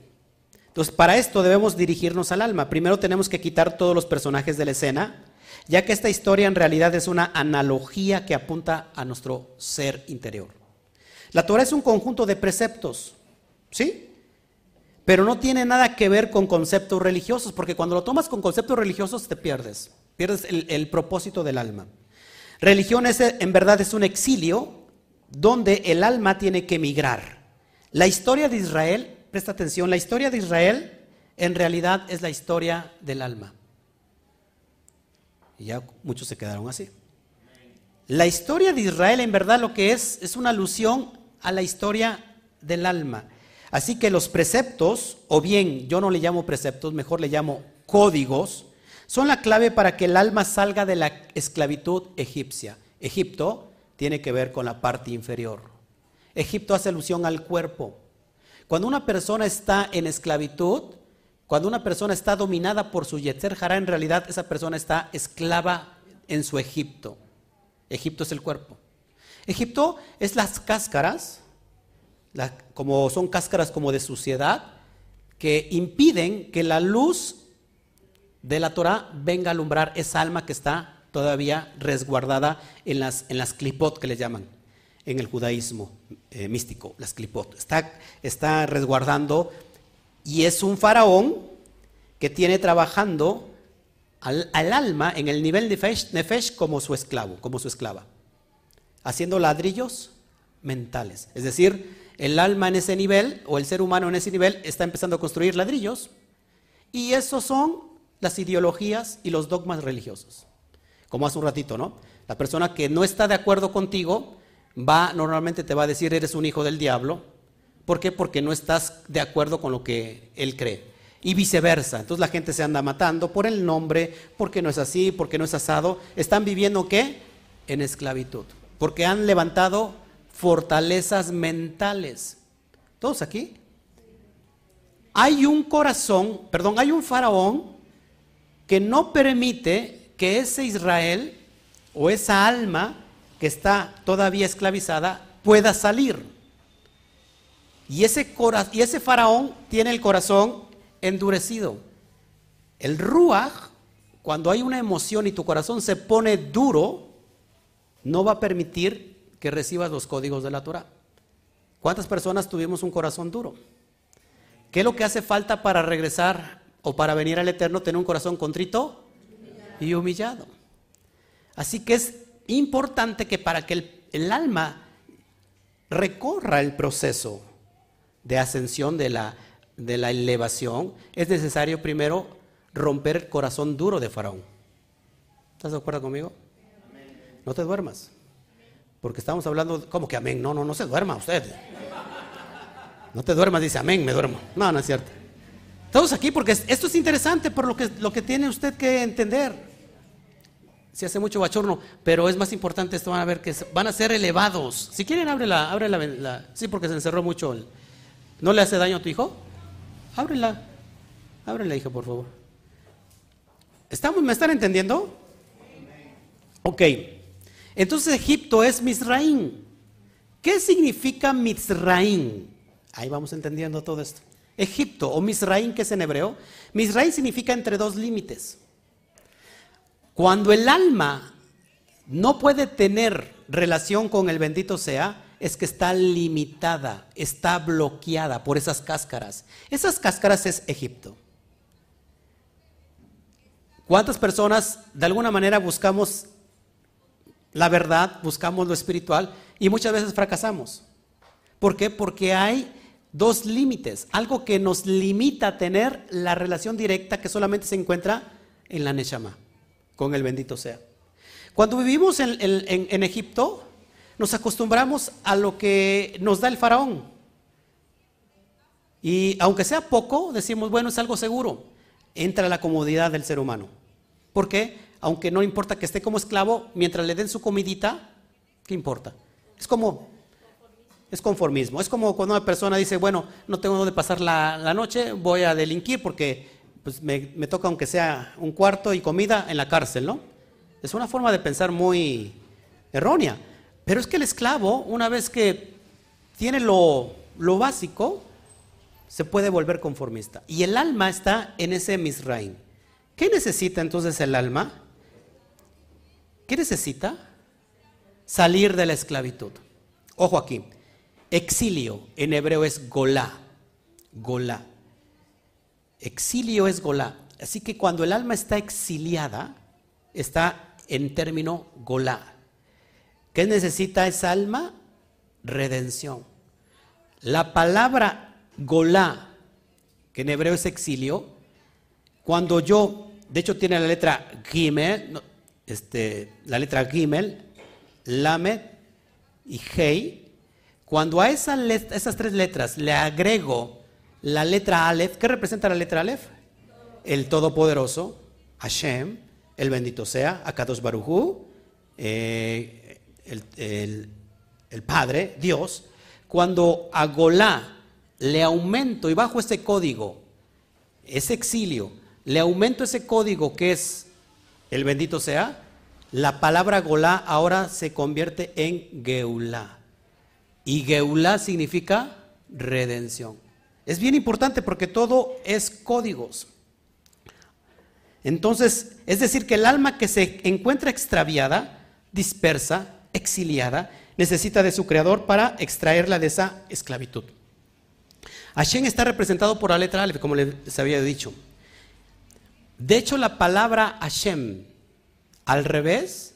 Entonces, para esto debemos dirigirnos al alma. Primero tenemos que quitar todos los personajes de la escena, ya que esta historia en realidad es una analogía que apunta a nuestro ser interior. La Torah es un conjunto de preceptos, ¿sí? Pero no tiene nada que ver con conceptos religiosos, porque cuando lo tomas con conceptos religiosos te pierdes, pierdes el, propósito del alma. Religión es, en verdad es un exilio donde el alma tiene que emigrar. La historia de Israel, presta atención, la historia de Israel en realidad es la historia del alma. Y ya muchos se quedaron así. La historia de Israel en verdad lo que es es una alusión a la historia del alma. Así que los preceptos, o bien yo no le llamo preceptos, mejor le llamo códigos, son la clave para que el alma salga de la esclavitud egipcia. Egipto tiene que ver con la parte inferior. Egipto hace alusión al cuerpo. Cuando una persona está en esclavitud, cuando una persona está dominada por su Yetzer Hará, en realidad esa persona está esclava en su Egipto. Egipto es el cuerpo. Egipto es las cáscaras, como son cáscaras como de suciedad, que impiden que la luz de la Torah venga a alumbrar esa alma que está todavía resguardada en las, en las que le llaman en el judaísmo eh, místico, las clipot. Está, está resguardando y es un faraón que tiene trabajando al, alma en el nivel de nefesh, como su esclavo, como su esclava, haciendo ladrillos mentales. Es decir, el alma en ese nivel o el ser humano en ese nivel está empezando a construir ladrillos y esos son las ideologías y los dogmas religiosos. Como hace un ratito, ¿no? La persona que no está de acuerdo contigo va normalmente te va a decir eres un hijo del diablo. ¿Por qué? Porque no estás de acuerdo con lo que él cree y viceversa. Entonces la gente se anda matando por el nombre, porque no es así, porque no es asado. Están viviendo qué? En esclavitud. Porque han levantado fortalezas mentales. ¿Todos aquí? Hay un corazón, perdón, hay un faraón que no permite que ese Israel o esa alma que está todavía esclavizada pueda salir. Y ese, y ese faraón tiene el corazón endurecido. El ruach, cuando hay una emoción y tu corazón se pone duro, no va a permitir que recibas los códigos de la Torah. ¿Cuántas personas tuvimos un corazón duro? ¿Qué es lo que hace falta para regresar o para venir al Eterno tener un corazón contrito y humillado? Así que es importante que para que el, el alma recorra el proceso de ascensión de la de la elevación, es necesario primero romper el corazón duro de Faraón. ¿Estás de acuerdo conmigo? No te duermas. Porque estamos hablando, como que amén? No, no, no se duerma usted. No te duermas, dice amén, me duermo. No, no es cierto. Estamos aquí porque esto es interesante por lo que, lo que tiene usted que entender. Se hace mucho bachorno, pero es más importante esto, van a ver que van a ser elevados. Si quieren, abre la, abre la, sí, porque se encerró mucho. ¿No le hace daño a tu hijo? Ábrela. Ábrela, hija, por favor. ¿Estamos, ¿Me están entendiendo? Ok. Entonces Egipto es Misraín. ¿Qué significa Misraín? Ahí vamos entendiendo todo esto. Egipto o Misraín, que es en hebreo. Misraín significa entre dos límites. Cuando el alma no puede tener relación con el bendito sea, es que está limitada, está bloqueada por esas cáscaras. Esas cáscaras es Egipto. ¿Cuántas personas de alguna manera buscamos la verdad, buscamos lo espiritual y muchas veces fracasamos? ¿Por qué? Porque hay dos límites, algo que nos limita a tener la relación directa que solamente se encuentra en la Neshama, con el bendito sea. Cuando vivimos en, en Egipto, nos acostumbramos a lo que nos da el faraón. Y aunque sea poco, decimos, bueno, es algo seguro. Entra la comodidad del ser humano. ¿Por qué? Aunque no importa que esté como esclavo, mientras le den su comidita, ¿qué importa? Es como, es conformismo. Es como cuando una persona dice, bueno, no tengo dónde pasar la, noche, voy a delinquir porque pues, me, me toca aunque sea un cuarto y comida en la cárcel, ¿no? Es una forma de pensar muy errónea. Pero es que el esclavo, una vez que tiene lo, básico, se puede volver conformista. Y el alma está en ese Misraim. ¿Qué necesita entonces el alma? ¿Qué necesita? Salir de la esclavitud. Ojo aquí. Exilio en hebreo es golá. Golá. Exilio es golá. Así que cuando el alma está exiliada, está en término golá. ¿Qué necesita esa alma? Redención. La palabra golá, que en hebreo es exilio, cuando yo, de hecho tiene la letra gimel, este, la letra gimel, lamed y hei, cuando a esas tres letras le agrego la letra Aleph, ¿qué representa la letra Aleph? El Todopoderoso, Hashem, el bendito sea, Akadosh Barujú, eh, el, Padre, Dios, cuando a Golá le aumento y bajo ese código, ese exilio, le aumento ese código que es el bendito sea, la palabra Golá ahora se convierte en Geulá. Y Geulá significa redención. Es bien importante porque todo es códigos. Entonces, es decir, que el alma que se encuentra extraviada, dispersa, exiliada, necesita de su creador para extraerla de esa esclavitud. Hashem está representado por la letra Aleph, como les había dicho. De hecho, la palabra Hashem al revés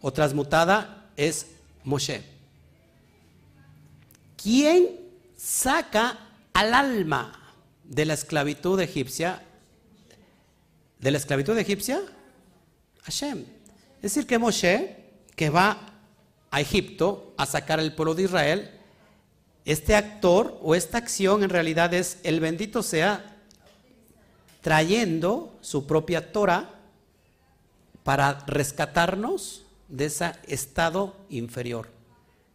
o transmutada es Moshe. ¿Quién saca al alma de la esclavitud egipcia? ¿De la esclavitud egipcia? Hashem. Es decir, que Moshe, que va a Egipto a sacar al pueblo de Israel, este actor o esta acción en realidad es el bendito sea trayendo su propia Torah para rescatarnos de ese estado inferior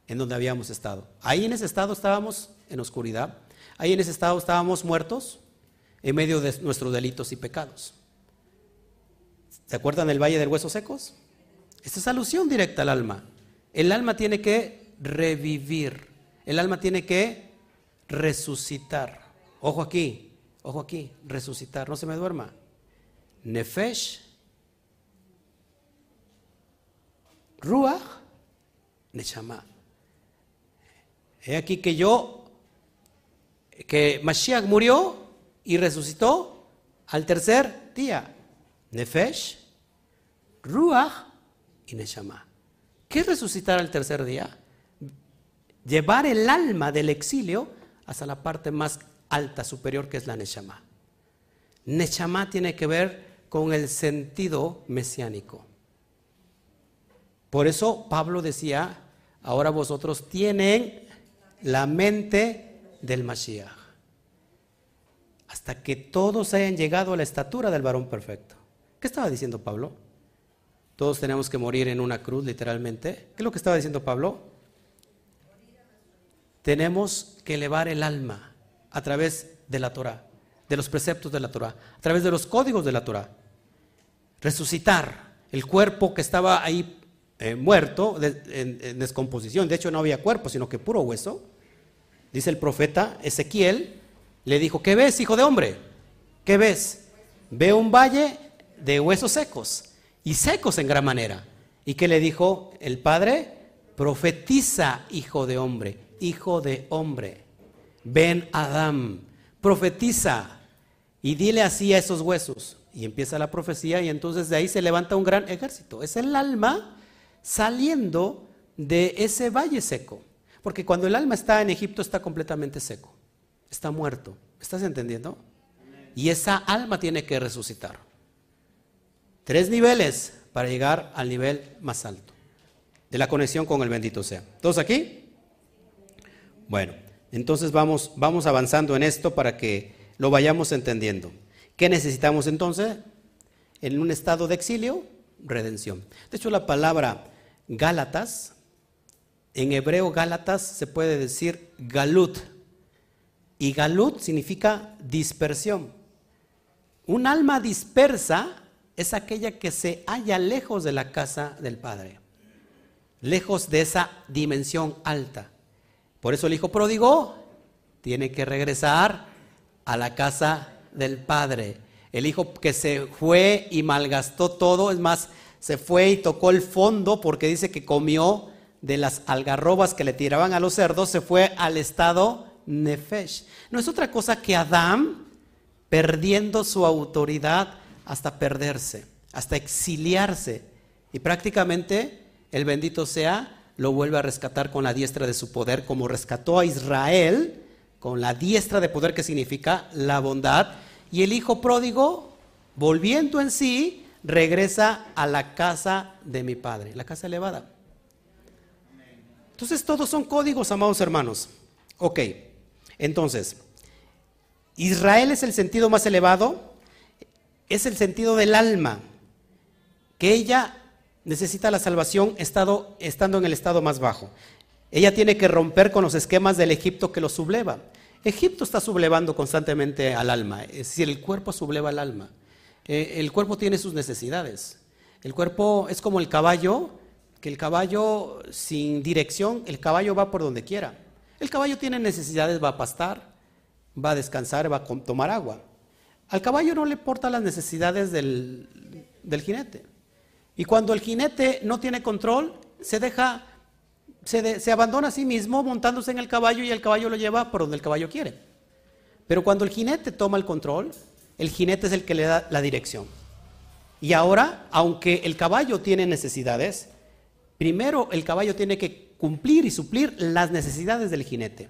en donde habíamos estado. Ahí en ese estado estábamos en oscuridad, ahí en ese estado estábamos muertos en medio de nuestros delitos y pecados. ¿Se acuerdan del Valle del Hueso Secos? Esta es alusión directa al alma. El alma tiene que revivir, el alma tiene que resucitar. Ojo aquí, ojo aquí, resucitar, no se me duerma. Nefesh, Ruach, Neshama. He aquí que yo, que Mashiach murió y resucitó al tercer día. Nefesh, Ruach y Neshama. ¿Qué es resucitar al tercer día? Llevar el alma del exilio hasta la parte más alta, superior, que es la Neshama. Neshama tiene que ver con el sentido mesiánico. Por eso Pablo decía, ahora vosotros tienen la mente del Mashiach. Hasta que todos hayan llegado a la estatura del varón perfecto. ¿Qué estaba diciendo Pablo? Todos tenemos que morir en una cruz, literalmente. ¿Qué es lo que estaba diciendo Pablo? Tenemos que elevar el alma a través de la Torah, de los preceptos de la Torah, a través de los códigos de la Torah. Resucitar el cuerpo que estaba ahí eh, muerto, en, descomposición. De hecho, no había cuerpo, sino que puro hueso. Dice el profeta Ezequiel, le dijo, ¿qué ves, hijo de hombre? ¿Qué ves? Veo un valle de huesos secos y secos en gran manera. ¿Y qué le dijo el padre? Profetiza, hijo de hombre, hijo de hombre. Ven Adán, profetiza y dile así a esos huesos. Y empieza la profecía y entonces de ahí se levanta un gran ejército. Es el alma saliendo de ese valle seco. Porque cuando el alma está en Egipto está completamente seco, está muerto. ¿Estás entendiendo? Y esa alma tiene que resucitar. Tres niveles para llegar al nivel más alto de la conexión con el bendito sea. ¿Todos aquí? Bueno, entonces vamos, vamos avanzando en esto para que lo vayamos entendiendo. ¿Qué necesitamos entonces? En un estado de exilio, redención. De hecho, la palabra Gálatas, en hebreo Gálatas se puede decir galut. Y galut significa dispersión. Un alma dispersa es aquella que se halla lejos de la casa del Padre, lejos de esa dimensión alta. Por eso el hijo pródigo tiene que regresar a la casa del Padre. El hijo que se fue y malgastó todo, es más, se fue y tocó el fondo porque dice que comió de las algarrobas que le tiraban a los cerdos, se fue al estado nefesh. No es otra cosa que Adán perdiendo su autoridad hasta perderse, hasta exiliarse. Y prácticamente el bendito sea lo vuelve a rescatar con la diestra de su poder, como rescató a Israel con la diestra de poder que significa la bondad. Y el hijo pródigo, volviendo en sí, regresa a la casa de mi padre, la casa elevada. Entonces todos son códigos, amados hermanos. Ok, entonces, Israel es el sentido más elevado, es el sentido del alma, que ella necesita la salvación estando en el estado más bajo. Ella tiene que romper con los esquemas del Egipto que lo subleva. Egipto está sublevando constantemente al alma, es decir, el cuerpo subleva al alma. Eh, el cuerpo tiene sus necesidades. El cuerpo es como el caballo, que el caballo sin dirección, el caballo va por donde quiera. El caballo tiene necesidades, va a pastar, va a descansar, va a tomar agua. Al caballo no le importa las necesidades del, del jinete. Y cuando el jinete no tiene control, se deja, se, se, abandona a sí mismo montándose en el caballo y el caballo lo lleva por donde el caballo quiere. Pero cuando el jinete toma el control, el jinete es el que le da la dirección. Y ahora, aunque el caballo tiene necesidades, primero el caballo tiene que cumplir y suplir las necesidades del jinete,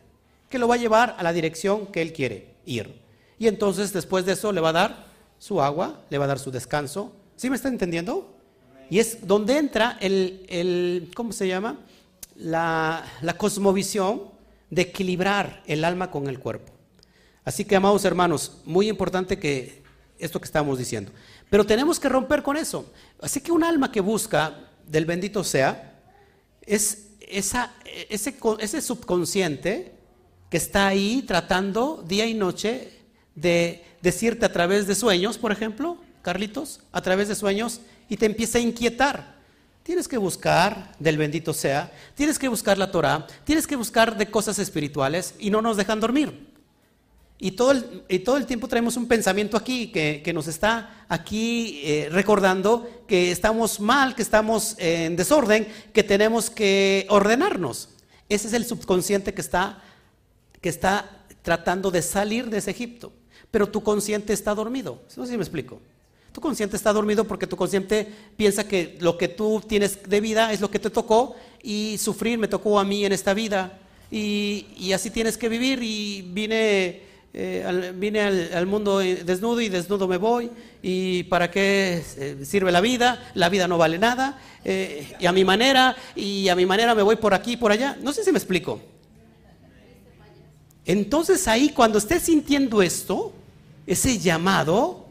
que lo va a llevar a la dirección que él quiere ir. Y entonces después de eso le va a dar su agua, le va a dar su descanso. ¿Sí me está entendiendo? Y es donde entra el, el ¿cómo se llama? La, la cosmovisión de equilibrar el alma con el cuerpo. Así que, amados hermanos, muy importante que esto que estamos diciendo. Pero tenemos que romper con eso. Así que un alma que busca del bendito sea es esa, ese, ese subconsciente que está ahí tratando día y noche de decirte a través de sueños, por ejemplo, Carlitos, a través de sueños, y te empieza a inquietar. Tienes que buscar del bendito sea, tienes que buscar la Torah, tienes que buscar de cosas espirituales y no nos dejan dormir. Y todo el, y todo el tiempo traemos un pensamiento aquí que, nos está aquí eh, recordando que estamos mal, que estamos en desorden, que tenemos que ordenarnos. Ese es el subconsciente que está, que está tratando de salir de ese Egipto. Pero tu consciente está dormido. No sé si me explico. Tu consciente está dormido porque tu consciente piensa que lo que tú tienes de vida es lo que te tocó y sufrir me tocó a mí en esta vida. Y, y así tienes que vivir y vine eh, vine al, mundo desnudo y desnudo me voy. ¿Y para qué eh, sirve la vida? La vida no vale nada. Eh, y a mi manera, y a mi manera me voy por aquí y por allá. No sé si me explico. Entonces ahí cuando estés sintiendo esto, ese llamado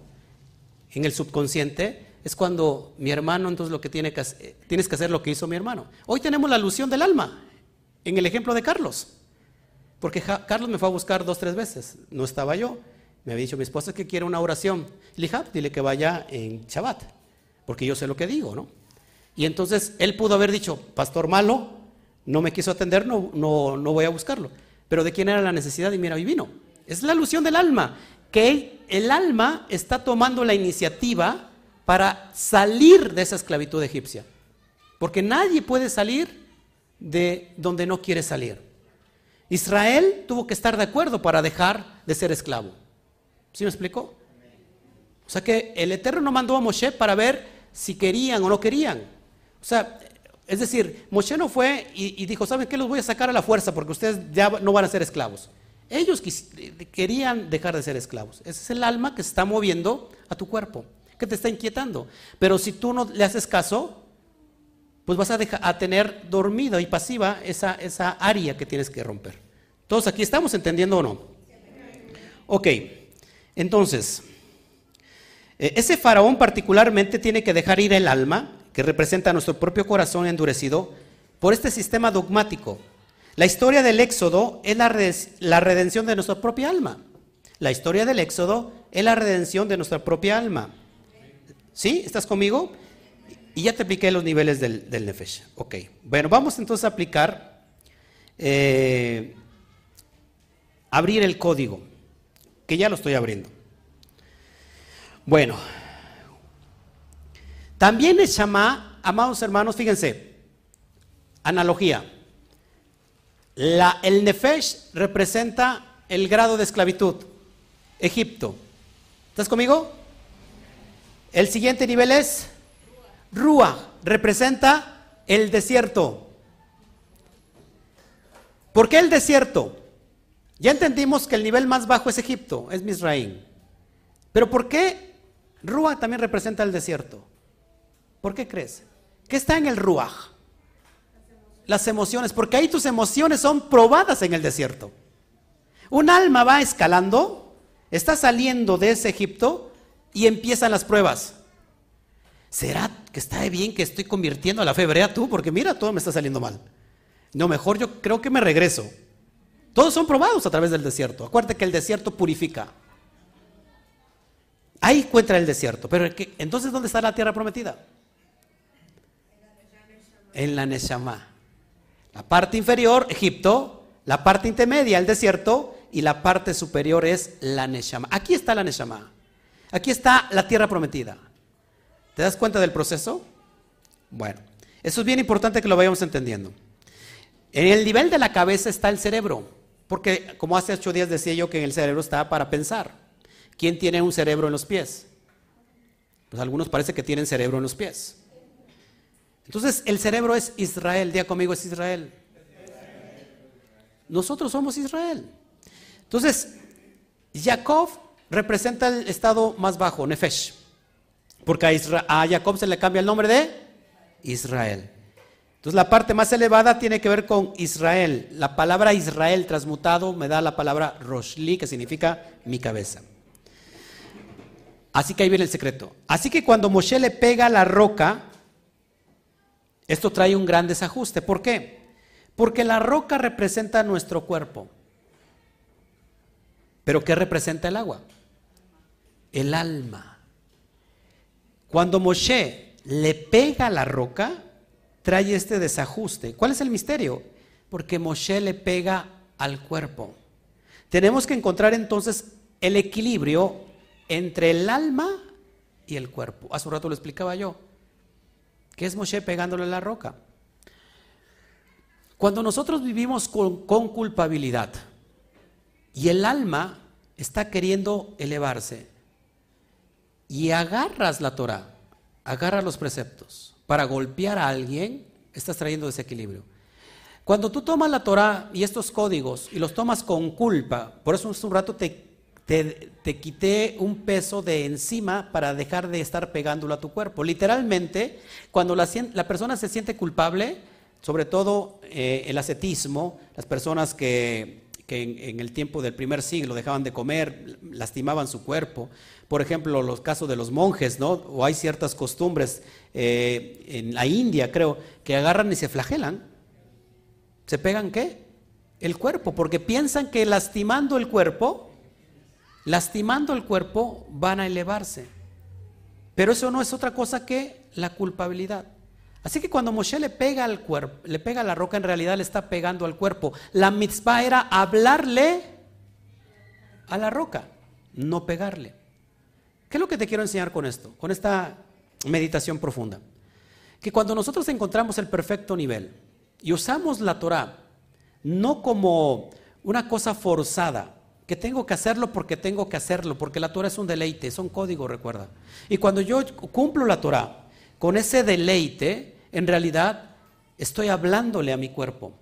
en el subconsciente, es cuando mi hermano, entonces lo que tiene que tienes que hacer lo que hizo mi hermano. Hoy tenemos la alusión del alma, en el ejemplo de Carlos. Porque Carlos me fue a buscar dos, tres veces. No estaba yo. Me había dicho mi esposa que quiere una oración. Le ah, dile que vaya en Shabbat. Porque yo sé lo que digo, ¿no? Y entonces él pudo haber dicho, pastor malo, no me quiso atender, no, no, no voy a buscarlo. Pero de quién era la necesidad y mira, y vino. Es la alusión del alma, que el alma está tomando la iniciativa para salir de esa esclavitud egipcia. Porque nadie puede salir de donde no quiere salir. Israel tuvo que estar de acuerdo para dejar de ser esclavo. ¿Sí me explicó? O sea que el Eterno no mandó a Moshe para ver si querían o no querían. O sea, es decir, Moshe no fue y, dijo, ¿saben qué? Los voy a sacar a la fuerza porque ustedes ya no van a ser esclavos. Ellos querían dejar de ser esclavos. Ese es el alma que se está moviendo a tu cuerpo, que te está inquietando. Pero si tú no le haces caso, pues vas a, dejar, a tener dormida y pasiva esa, esa área que tienes que romper. ¿Todos aquí estamos entendiendo o no? Ok, entonces, eh, ese faraón particularmente tiene que dejar ir el alma, que representa nuestro propio corazón endurecido, por este sistema dogmático. La historia del éxodo es la, redención de nuestra propia alma. La historia del éxodo es la redención de nuestra propia alma. ¿Sí? ¿Estás conmigo? Y ya te apliqué los niveles del, Nefesh. Ok. Bueno, vamos entonces a aplicar, eh, abrir el código, que ya lo estoy abriendo. Bueno, también es llama, amados hermanos, fíjense, analogía. El Nefesh representa el grado de esclavitud, Egipto. ¿Estás conmigo? El siguiente nivel es Rúa representa el desierto. ¿Por qué el desierto? Ya entendimos que el nivel más bajo es Egipto, es Misraín. Pero ¿por qué Rúa también representa el desierto? ¿Por qué crees? ¿Qué está en el Ruach? Las emociones, porque ahí tus emociones son probadas en el desierto. Un alma va escalando, está saliendo de ese Egipto y empiezan las pruebas. ¿será que está bien que estoy convirtiendo a la fe tú? Porque mira, todo me está saliendo mal. No, mejor yo creo que me regreso. Todos son probados a través del desierto. Acuérdate que el desierto purifica. Ahí encuentra el desierto. Pero entonces, ¿dónde está la tierra prometida? En la Neshama. La parte inferior, Egipto. La parte intermedia, el desierto. Y la parte superior es la Neshama. Aquí está la Neshama. Aquí está la tierra prometida. ¿Te das cuenta del proceso? Bueno, eso es bien importante que lo vayamos entendiendo. En el nivel de la cabeza está el cerebro, porque como hace ocho días decía yo que en el cerebro está para pensar. ¿Quién tiene un cerebro en los pies? Pues algunos parece que tienen cerebro en los pies. Entonces el cerebro es Israel, día conmigo es Israel. Nosotros somos Israel. Entonces, Jacob representa el estado más bajo, Nefesh. Porque a, Jacob se le cambia el nombre de Israel. Entonces la parte más elevada tiene que ver con Israel. La palabra Israel transmutado me da la palabra Roshli, que significa mi cabeza. Así que ahí viene el secreto. Así que cuando Moshe le pega la roca, esto trae un gran desajuste. ¿Por qué? Porque la roca representa nuestro cuerpo. ¿Pero qué representa el agua? El alma. Cuando Moshe le pega la roca, trae este desajuste. ¿Cuál es el misterio? Porque Moshe le pega al cuerpo. Tenemos que encontrar entonces el equilibrio entre el alma y el cuerpo. Hace un rato lo explicaba yo. ¿Qué es Moshe pegándole la roca? Cuando nosotros vivimos con, con culpabilidad y el alma está queriendo elevarse y agarras la Torah, agarras los preceptos para golpear a alguien, estás trayendo desequilibrio. Cuando tú tomas la Torah y estos códigos y los tomas con culpa, por eso un rato te te, quité un peso de encima para dejar de estar pegándolo a tu cuerpo. Literalmente, cuando la, persona se siente culpable, sobre todo eh, el ascetismo, las personas que, en, el tiempo del primer siglo dejaban de comer, lastimaban su cuerpo. Por ejemplo, los casos de los monjes, ¿no? O hay ciertas costumbres eh, en la India, creo, que agarran y se flagelan. ¿Se pegan qué? El cuerpo, porque piensan que lastimando el cuerpo lastimando el cuerpo, van a elevarse. Pero eso no es otra cosa que la culpabilidad. Así que cuando Moshe le pega al cuerpo, le pega a la roca, en realidad le está pegando al cuerpo. La mitzvah era hablarle a la roca, no pegarle. ¿Qué es lo que te quiero enseñar con esto? Con esta meditación profunda. Que cuando nosotros encontramos el perfecto nivel y usamos la Torah no como una cosa forzada, que tengo que hacerlo porque tengo que hacerlo, porque la Torah es un deleite, es un código, recuerda. Y cuando yo cumplo la Torah con ese deleite, en realidad estoy hablándole a mi cuerpo,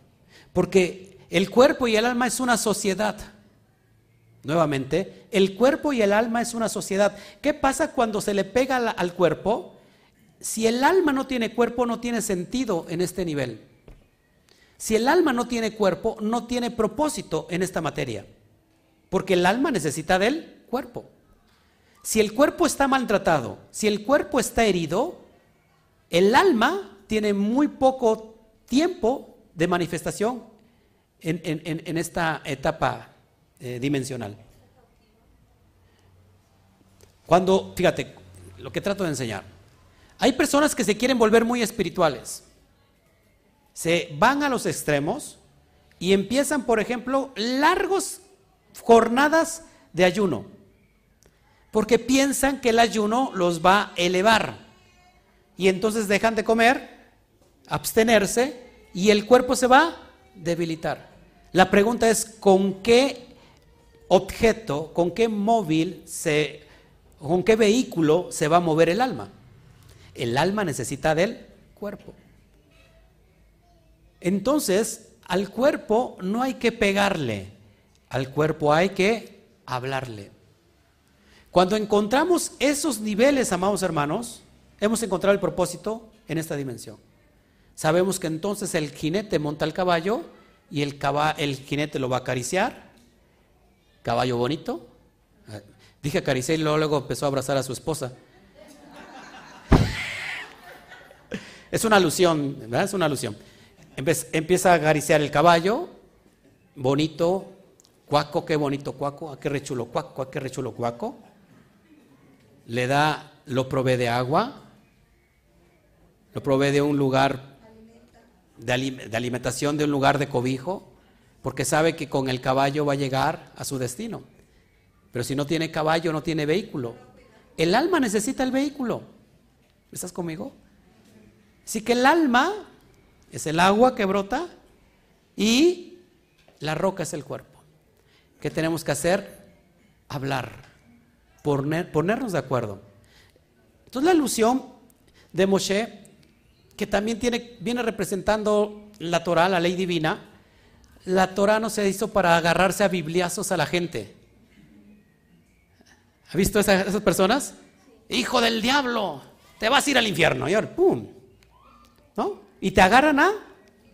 porque el cuerpo y el alma es una sociedad. Nuevamente, el cuerpo y el alma es una sociedad. ¿Qué pasa cuando se le pega al cuerpo? Si el alma no tiene cuerpo, no tiene sentido en este nivel. Si el alma no tiene cuerpo, no tiene propósito en esta materia. Porque el alma necesita del cuerpo. Si el cuerpo está maltratado, si el cuerpo está herido, el alma tiene muy poco tiempo de manifestación en, esta etapa eh, dimensional. Cuando, fíjate, lo que trato de enseñar, hay personas que se quieren volver muy espirituales, se van a los extremos y empiezan, por ejemplo, largos jornadas de ayuno, porque piensan que el ayuno los va a elevar. Y entonces dejan de comer, abstenerse, y el cuerpo se va a debilitar. La pregunta es, ¿con qué objeto, con qué móvil, se, con qué vehículo se va a mover el alma? El alma necesita del cuerpo. Entonces, al cuerpo no hay que pegarle, al cuerpo hay que hablarle. Cuando encontramos esos niveles, amados hermanos, hemos encontrado el propósito en esta dimensión. Sabemos que entonces el jinete monta el caballo y el, el jinete lo va a acariciar. Caballo bonito. Dije acariciar y luego, empezó a abrazar a su esposa. Es una alusión, ¿verdad? Es una alusión. Empieza a acariciar el caballo, bonito, Cuaco, qué bonito cuaco, a qué rechulo cuaco, a qué rechulo cuaco. Le da, lo provee de agua, lo provee de un lugar de, alimentación, de un lugar de cobijo, porque sabe que con el caballo va a llegar a su destino. Pero si no tiene caballo, no tiene vehículo. el alma necesita el vehículo. ¿Estás conmigo? Así que el alma es el agua que brota y la roca es el cuerpo. ¿Qué tenemos que hacer? Hablar, ponernos de acuerdo. Entonces la alusión de Moshe, que también tiene, viene representando la Torah, la ley divina, la Torah no se hizo para agarrarse a bibliazos a la gente. ¿Ha visto esas, esas personas? Hijo del diablo, te vas a ir al infierno. Y ahora, ¡pum! ¿No? Y te agarran a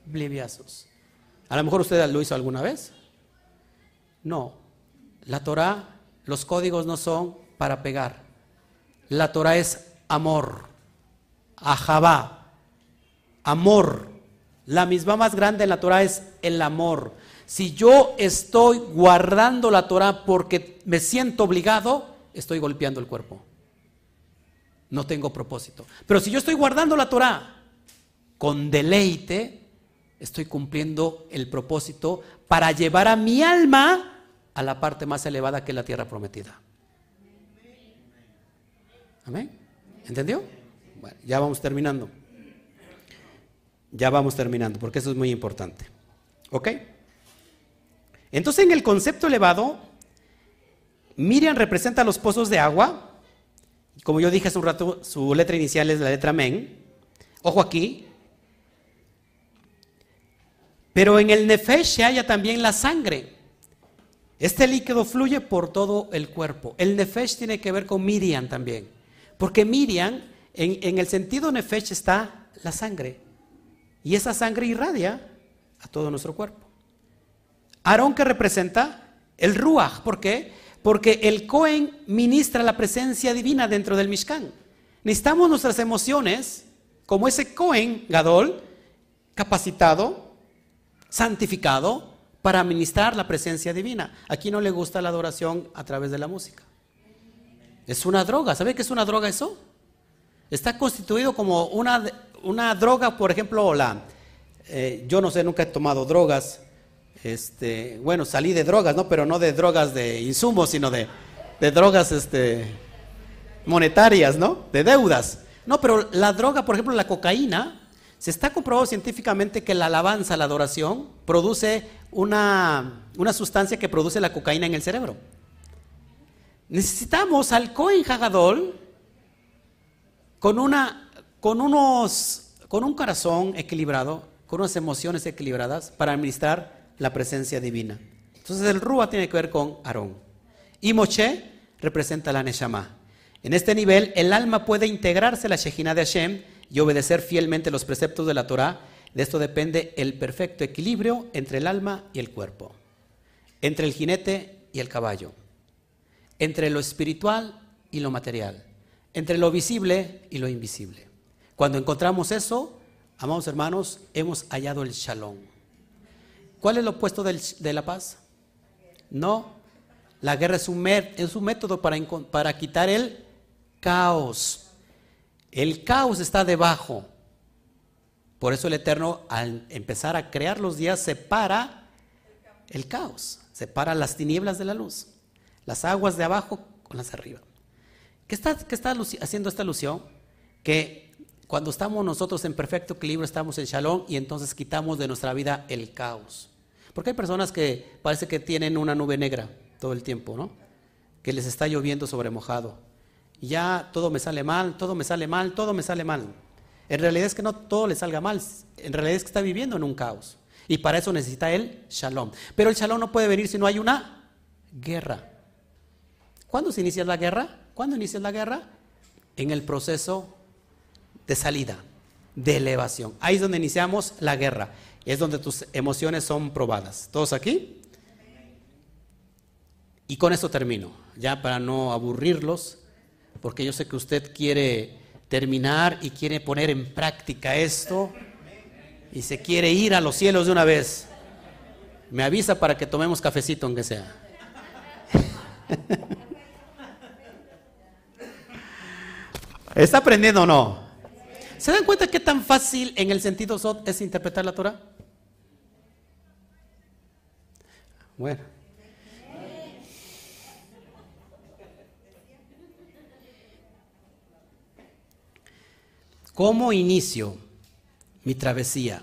bibliazos. A lo mejor usted lo hizo alguna vez. No. La Torah, los códigos no son para pegar. La Torah es amor. Ahabá. Amor. La misma más grande en la Torah es el amor. Si yo estoy guardando la Torah porque me siento obligado, estoy golpeando el cuerpo. No tengo propósito. Pero si yo estoy guardando la Torah con deleite, estoy cumpliendo el propósito para llevar a mi alma a la parte más elevada que es la tierra prometida. Amén. ¿Entendió? Bueno, ya vamos terminando. Ya vamos terminando, porque eso es muy importante. ¿Ok? Entonces en el concepto elevado, Miriam representa los pozos de agua. Como yo dije hace un rato, su letra inicial es la letra Men. Ojo aquí. Pero en el Nefesh se halla también la sangre. Este líquido fluye por todo el cuerpo. El Nefesh tiene que ver con Miriam también. Porque Miriam, en, el sentido Nefesh está la sangre. Y esa sangre irradia a todo nuestro cuerpo. Aarón que representa el Ruach. ¿Por qué? Porque el Cohen ministra la presencia divina dentro del Mishkan. Necesitamos nuestras emociones, como ese Cohen Gadol, capacitado, santificado, para ministrar la presencia divina. Aquí no le gusta la adoración a través de la música. Es una droga. ¿Sabe qué es una droga eso? Está constituido como una, una droga, por ejemplo, la, eh, yo no sé, nunca he tomado drogas. Este, bueno, salí de drogas, ¿no? Pero no de drogas de insumos, sino de, de drogas este, monetarias, ¿no? De deudas. No, pero la droga, por ejemplo, la cocaína, se está comprobado científicamente que la alabanza, la adoración, produce una, una sustancia que produce la cocaína en el cerebro. Necesitamos al Cohen Hagadol con una con, unos, con un corazón equilibrado, con unas emociones equilibradas para administrar la presencia divina. Entonces el Rúa tiene que ver con Aarón. Y Moshe representa la Neshama. En este nivel, el alma puede integrarse a la Shejina de Hashem y obedecer fielmente los preceptos de la Torah. De esto depende el perfecto equilibrio entre el alma y el cuerpo, entre el jinete y el caballo, entre lo espiritual y lo material, entre lo visible y lo invisible. Cuando encontramos eso, amados hermanos, hemos hallado el shalom. ¿Cuál es lo opuesto de la paz? No, la guerra es un, método para quitar el caos. El caos está debajo. Por eso el Eterno, al empezar a crear los días, separa el caos, separa las tinieblas de la luz, las aguas de abajo con las de arriba. ¿Qué está, qué está haciendo esta alusión? Que cuando estamos nosotros en perfecto equilibrio, estamos en shalom y entonces quitamos de nuestra vida el caos. Porque hay personas que parece que tienen una nube negra todo el tiempo, ¿no? Que les está lloviendo sobre mojado. Ya todo me sale mal, todo me sale mal, todo me sale mal. En realidad es que no todo le salga mal, en realidad es que está viviendo en un caos. Y para eso necesita el shalom. Pero el shalom no puede venir si no hay una guerra. ¿Cuándo se inicia la guerra? ¿Cuándo inicia la guerra? En el proceso de salida, de elevación. Ahí es donde iniciamos la guerra. Es donde tus emociones son probadas. ¿Todos aquí? Y con eso termino, ya para no aburrirlos, porque yo sé que usted quiere terminar y quiere poner en práctica esto y se quiere ir a los cielos de una vez. Me avisa para que tomemos cafecito, aunque sea. ¿Está aprendiendo o no? ¿Se dan cuenta qué tan fácil en el sentido Sot es interpretar la Torah? Bueno. ¿Cómo inicio mi travesía?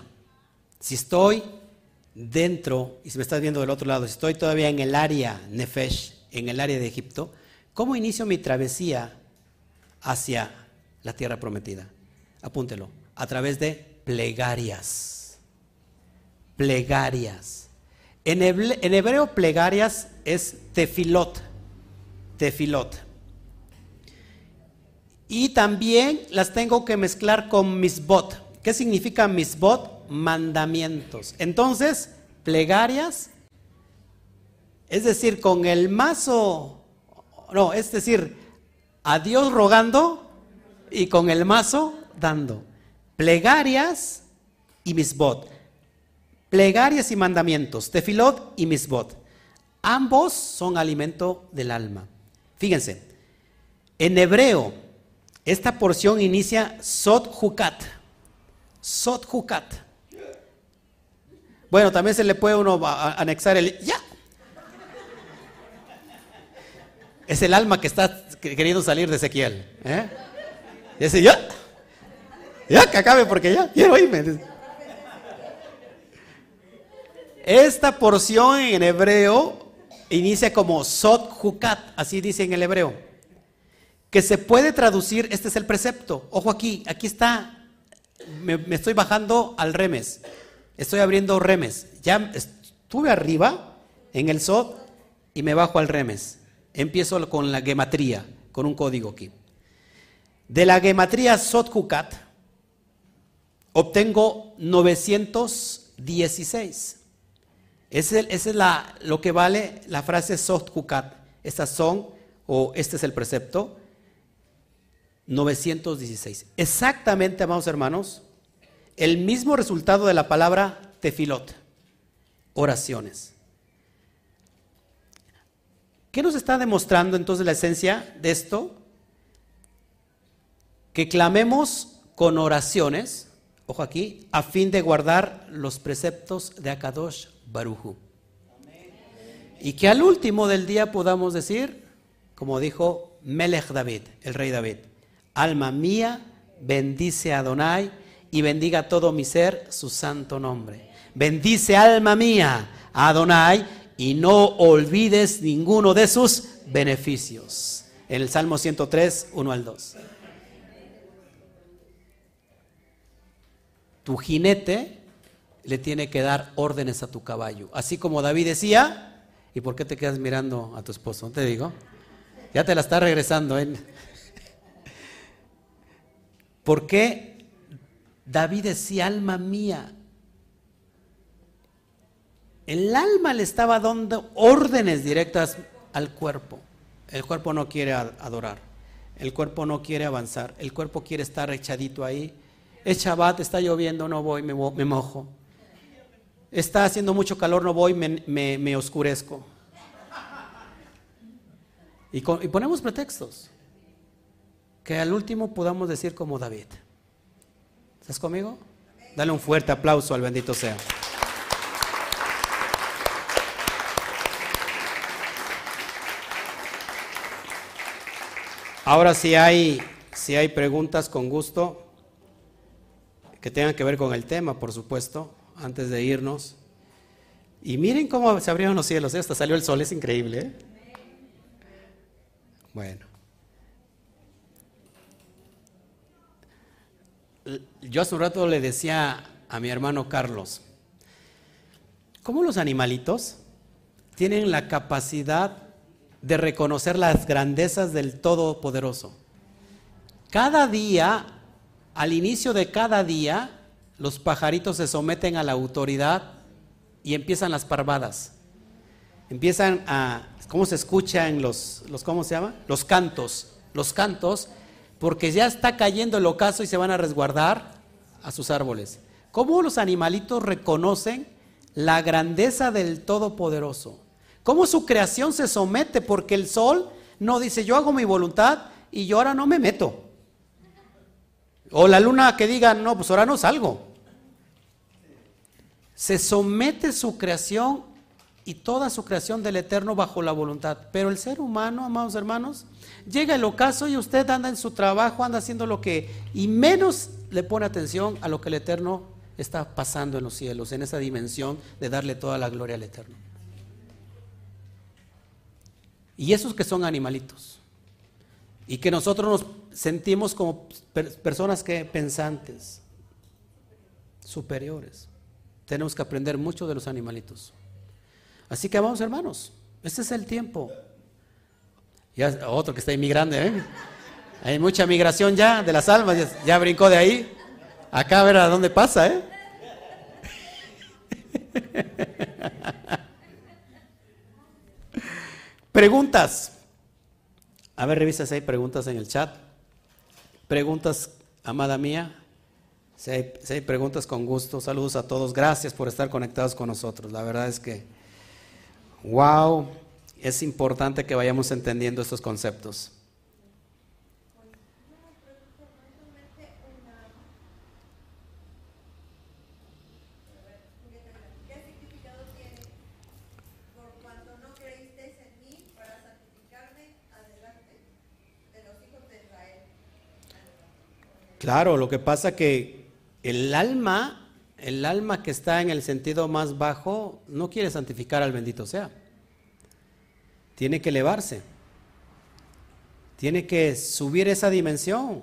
Si estoy dentro, y si me estás viendo del otro lado, si estoy todavía en el área Nefesh, en el área de Egipto, ¿cómo inicio mi travesía hacia la tierra prometida? Apúntelo, a través de plegarias. Plegarias. En hebreo, plegarias es tefilot. Tefilot. Y también las tengo que mezclar con misbot. ¿Qué significa misbot? Mandamientos. Entonces, plegarias, es decir, con el mazo, no, es decir, a Dios rogando y con el mazo dando. Plegarias y misbot. Plegarias y mandamientos, tefilot y misbot. Ambos son alimento del alma. Fíjense, en hebreo, esta porción inicia Sot Hukat. Sot Hukat. Bueno, también se le puede uno anexar el ya. Es el alma que está queriendo salir de Ezequiel. ¿eh? Y ese ya. Ya, que acabe porque ya quiero irme. Esta porción en hebreo inicia como Sot Hukat, así dice en el hebreo, que se puede traducir, este es el precepto, ojo aquí, aquí está, me, estoy bajando al remes, estoy abriendo remes, ya estuve arriba en el Sot y me bajo al remes, empiezo con la gematría, con un código aquí. De la gematría Sot Hukat obtengo 916. Ese, es la, lo que vale la frase soft kukat. Estas son, o este es el precepto, 916. Exactamente, amados hermanos, el mismo resultado de la palabra tefilot, oraciones. ¿Qué nos está demostrando entonces la esencia de esto? Que clamemos con oraciones, ojo aquí, a fin de guardar los preceptos de Akadosh Baruju. Y que al último del día podamos decir, como dijo Melech David, el rey David, alma mía, bendice a Adonai y bendiga todo mi ser su santo nombre. Bendice alma mía a Adonai y no olvides ninguno de sus beneficios. En el Salmo 103, 1 al 2. Tu jinete le tiene que dar órdenes a tu caballo. Así como David decía, ¿y por qué te quedas mirando a tu esposo? Te digo, ya te la está regresando. ¿eh? ¿Por qué David decía, alma mía? El alma le estaba dando órdenes directas al cuerpo. El cuerpo no quiere adorar. El cuerpo no quiere avanzar. El cuerpo quiere estar echadito ahí. Es Shabbat, está lloviendo, no voy, me mojo está haciendo mucho calor, no voy, me, oscurezco. Y, y, ponemos pretextos. Que al último podamos decir como David. ¿Estás conmigo? Dale un fuerte aplauso al bendito sea. Ahora si hay, si hay preguntas con gusto que tengan que ver con el tema, por supuesto antes de irnos. Y miren cómo se abrieron los cielos, ¿eh? hasta salió el sol, es increíble. ¿eh? Bueno. Yo hace un rato le decía a mi hermano Carlos, ¿cómo los animalitos tienen la capacidad de reconocer las grandezas del Todopoderoso? Cada día, al inicio de cada día, los pajaritos se someten a la autoridad y empiezan las parvadas. Empiezan a, ¿cómo se escuchan los, los, ¿cómo se llama? Los cantos, los cantos, porque ya está cayendo el ocaso y se van a resguardar a sus árboles. ¿Cómo los animalitos reconocen la grandeza del Todopoderoso? ¿Cómo su creación se somete? Porque el sol no dice, yo hago mi voluntad y yo ahora no me meto. O la luna que diga, no, pues ahora no salgo. Se somete su creación y toda su creación del Eterno bajo la voluntad. Pero el ser humano, amados hermanos, llega el ocaso y usted anda en su trabajo, anda haciendo lo que, y menos le pone atención a lo que el Eterno está pasando en los cielos, en esa dimensión de darle toda la gloria al Eterno. Y esos que son animalitos. Y que nosotros nos sentimos como personas que pensantes, superiores. Tenemos que aprender mucho de los animalitos. Así que vamos hermanos, este es el tiempo. Ya otro que está inmigrando, ¿eh? Hay mucha migración ya de las almas, ya, brincó de ahí. Acá a ver a dónde pasa, ¿eh? Preguntas. A ver, revisa si hay preguntas en el chat. Preguntas, amada mía. Hay, si hay, preguntas, con gusto. Saludos a todos. Gracias por estar conectados con nosotros. La verdad es que, wow, es importante que vayamos entendiendo estos conceptos. Claro, lo que pasa que el alma, el alma que está en el sentido más bajo, no quiere santificar al bendito sea. Tiene que elevarse. Tiene que subir esa dimensión.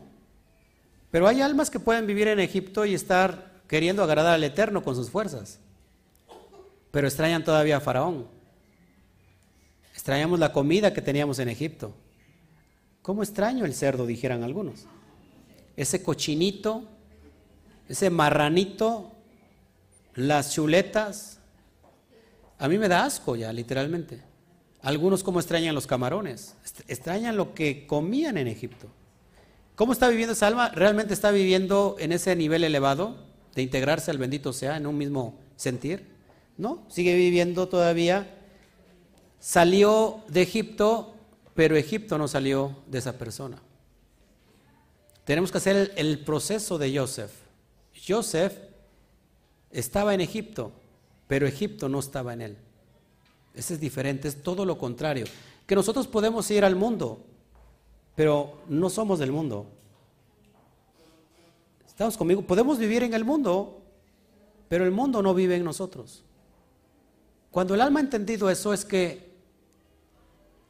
Pero hay almas que pueden vivir en Egipto y estar queriendo agradar al Eterno con sus fuerzas. Pero extrañan todavía a Faraón. Extrañamos la comida que teníamos en Egipto. ¿Cómo extraño el cerdo? Dijeran algunos ese cochinito, ese marranito, las chuletas. A mí me da asco ya, literalmente. Algunos como extrañan los camarones, extrañan lo que comían en Egipto. ¿Cómo está viviendo esa alma? ¿Realmente está viviendo en ese nivel elevado de integrarse al bendito sea en un mismo sentir? No, sigue viviendo todavía. Salió de Egipto, pero Egipto no salió de esa persona. Tenemos que hacer el, proceso de Joseph. Joseph estaba en Egipto, pero Egipto no estaba en él. Ese es diferente, es todo lo contrario. Que nosotros podemos ir al mundo, pero no somos del mundo. ¿Estamos conmigo? Podemos vivir en el mundo, pero el mundo no vive en nosotros. Cuando el alma ha entendido eso es que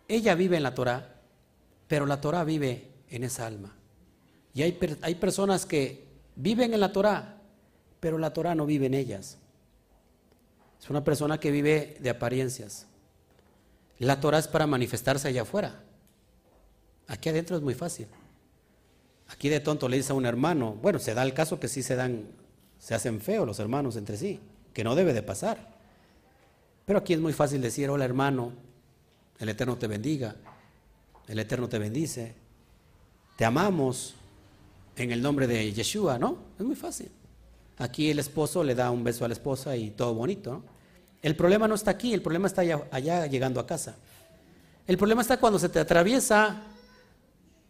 ella vive en la Torah, pero la Torah vive en esa alma. Y hay, hay personas que viven en la Torah, pero la Torah no vive en ellas. Es una persona que vive de apariencias. La Torah es para manifestarse allá afuera. Aquí adentro es muy fácil. Aquí de tonto le dice a un hermano, bueno, se da el caso que sí se dan, se hacen feos los hermanos entre sí, que no debe de pasar. Pero aquí es muy fácil decir, hola hermano, el Eterno te bendiga, el Eterno te bendice, te amamos, en el nombre de Yeshua, ¿no? Es muy fácil. Aquí el esposo le da un beso a la esposa y todo bonito. El problema no está aquí, el problema está allá, llegando a casa. El problema está cuando se te atraviesa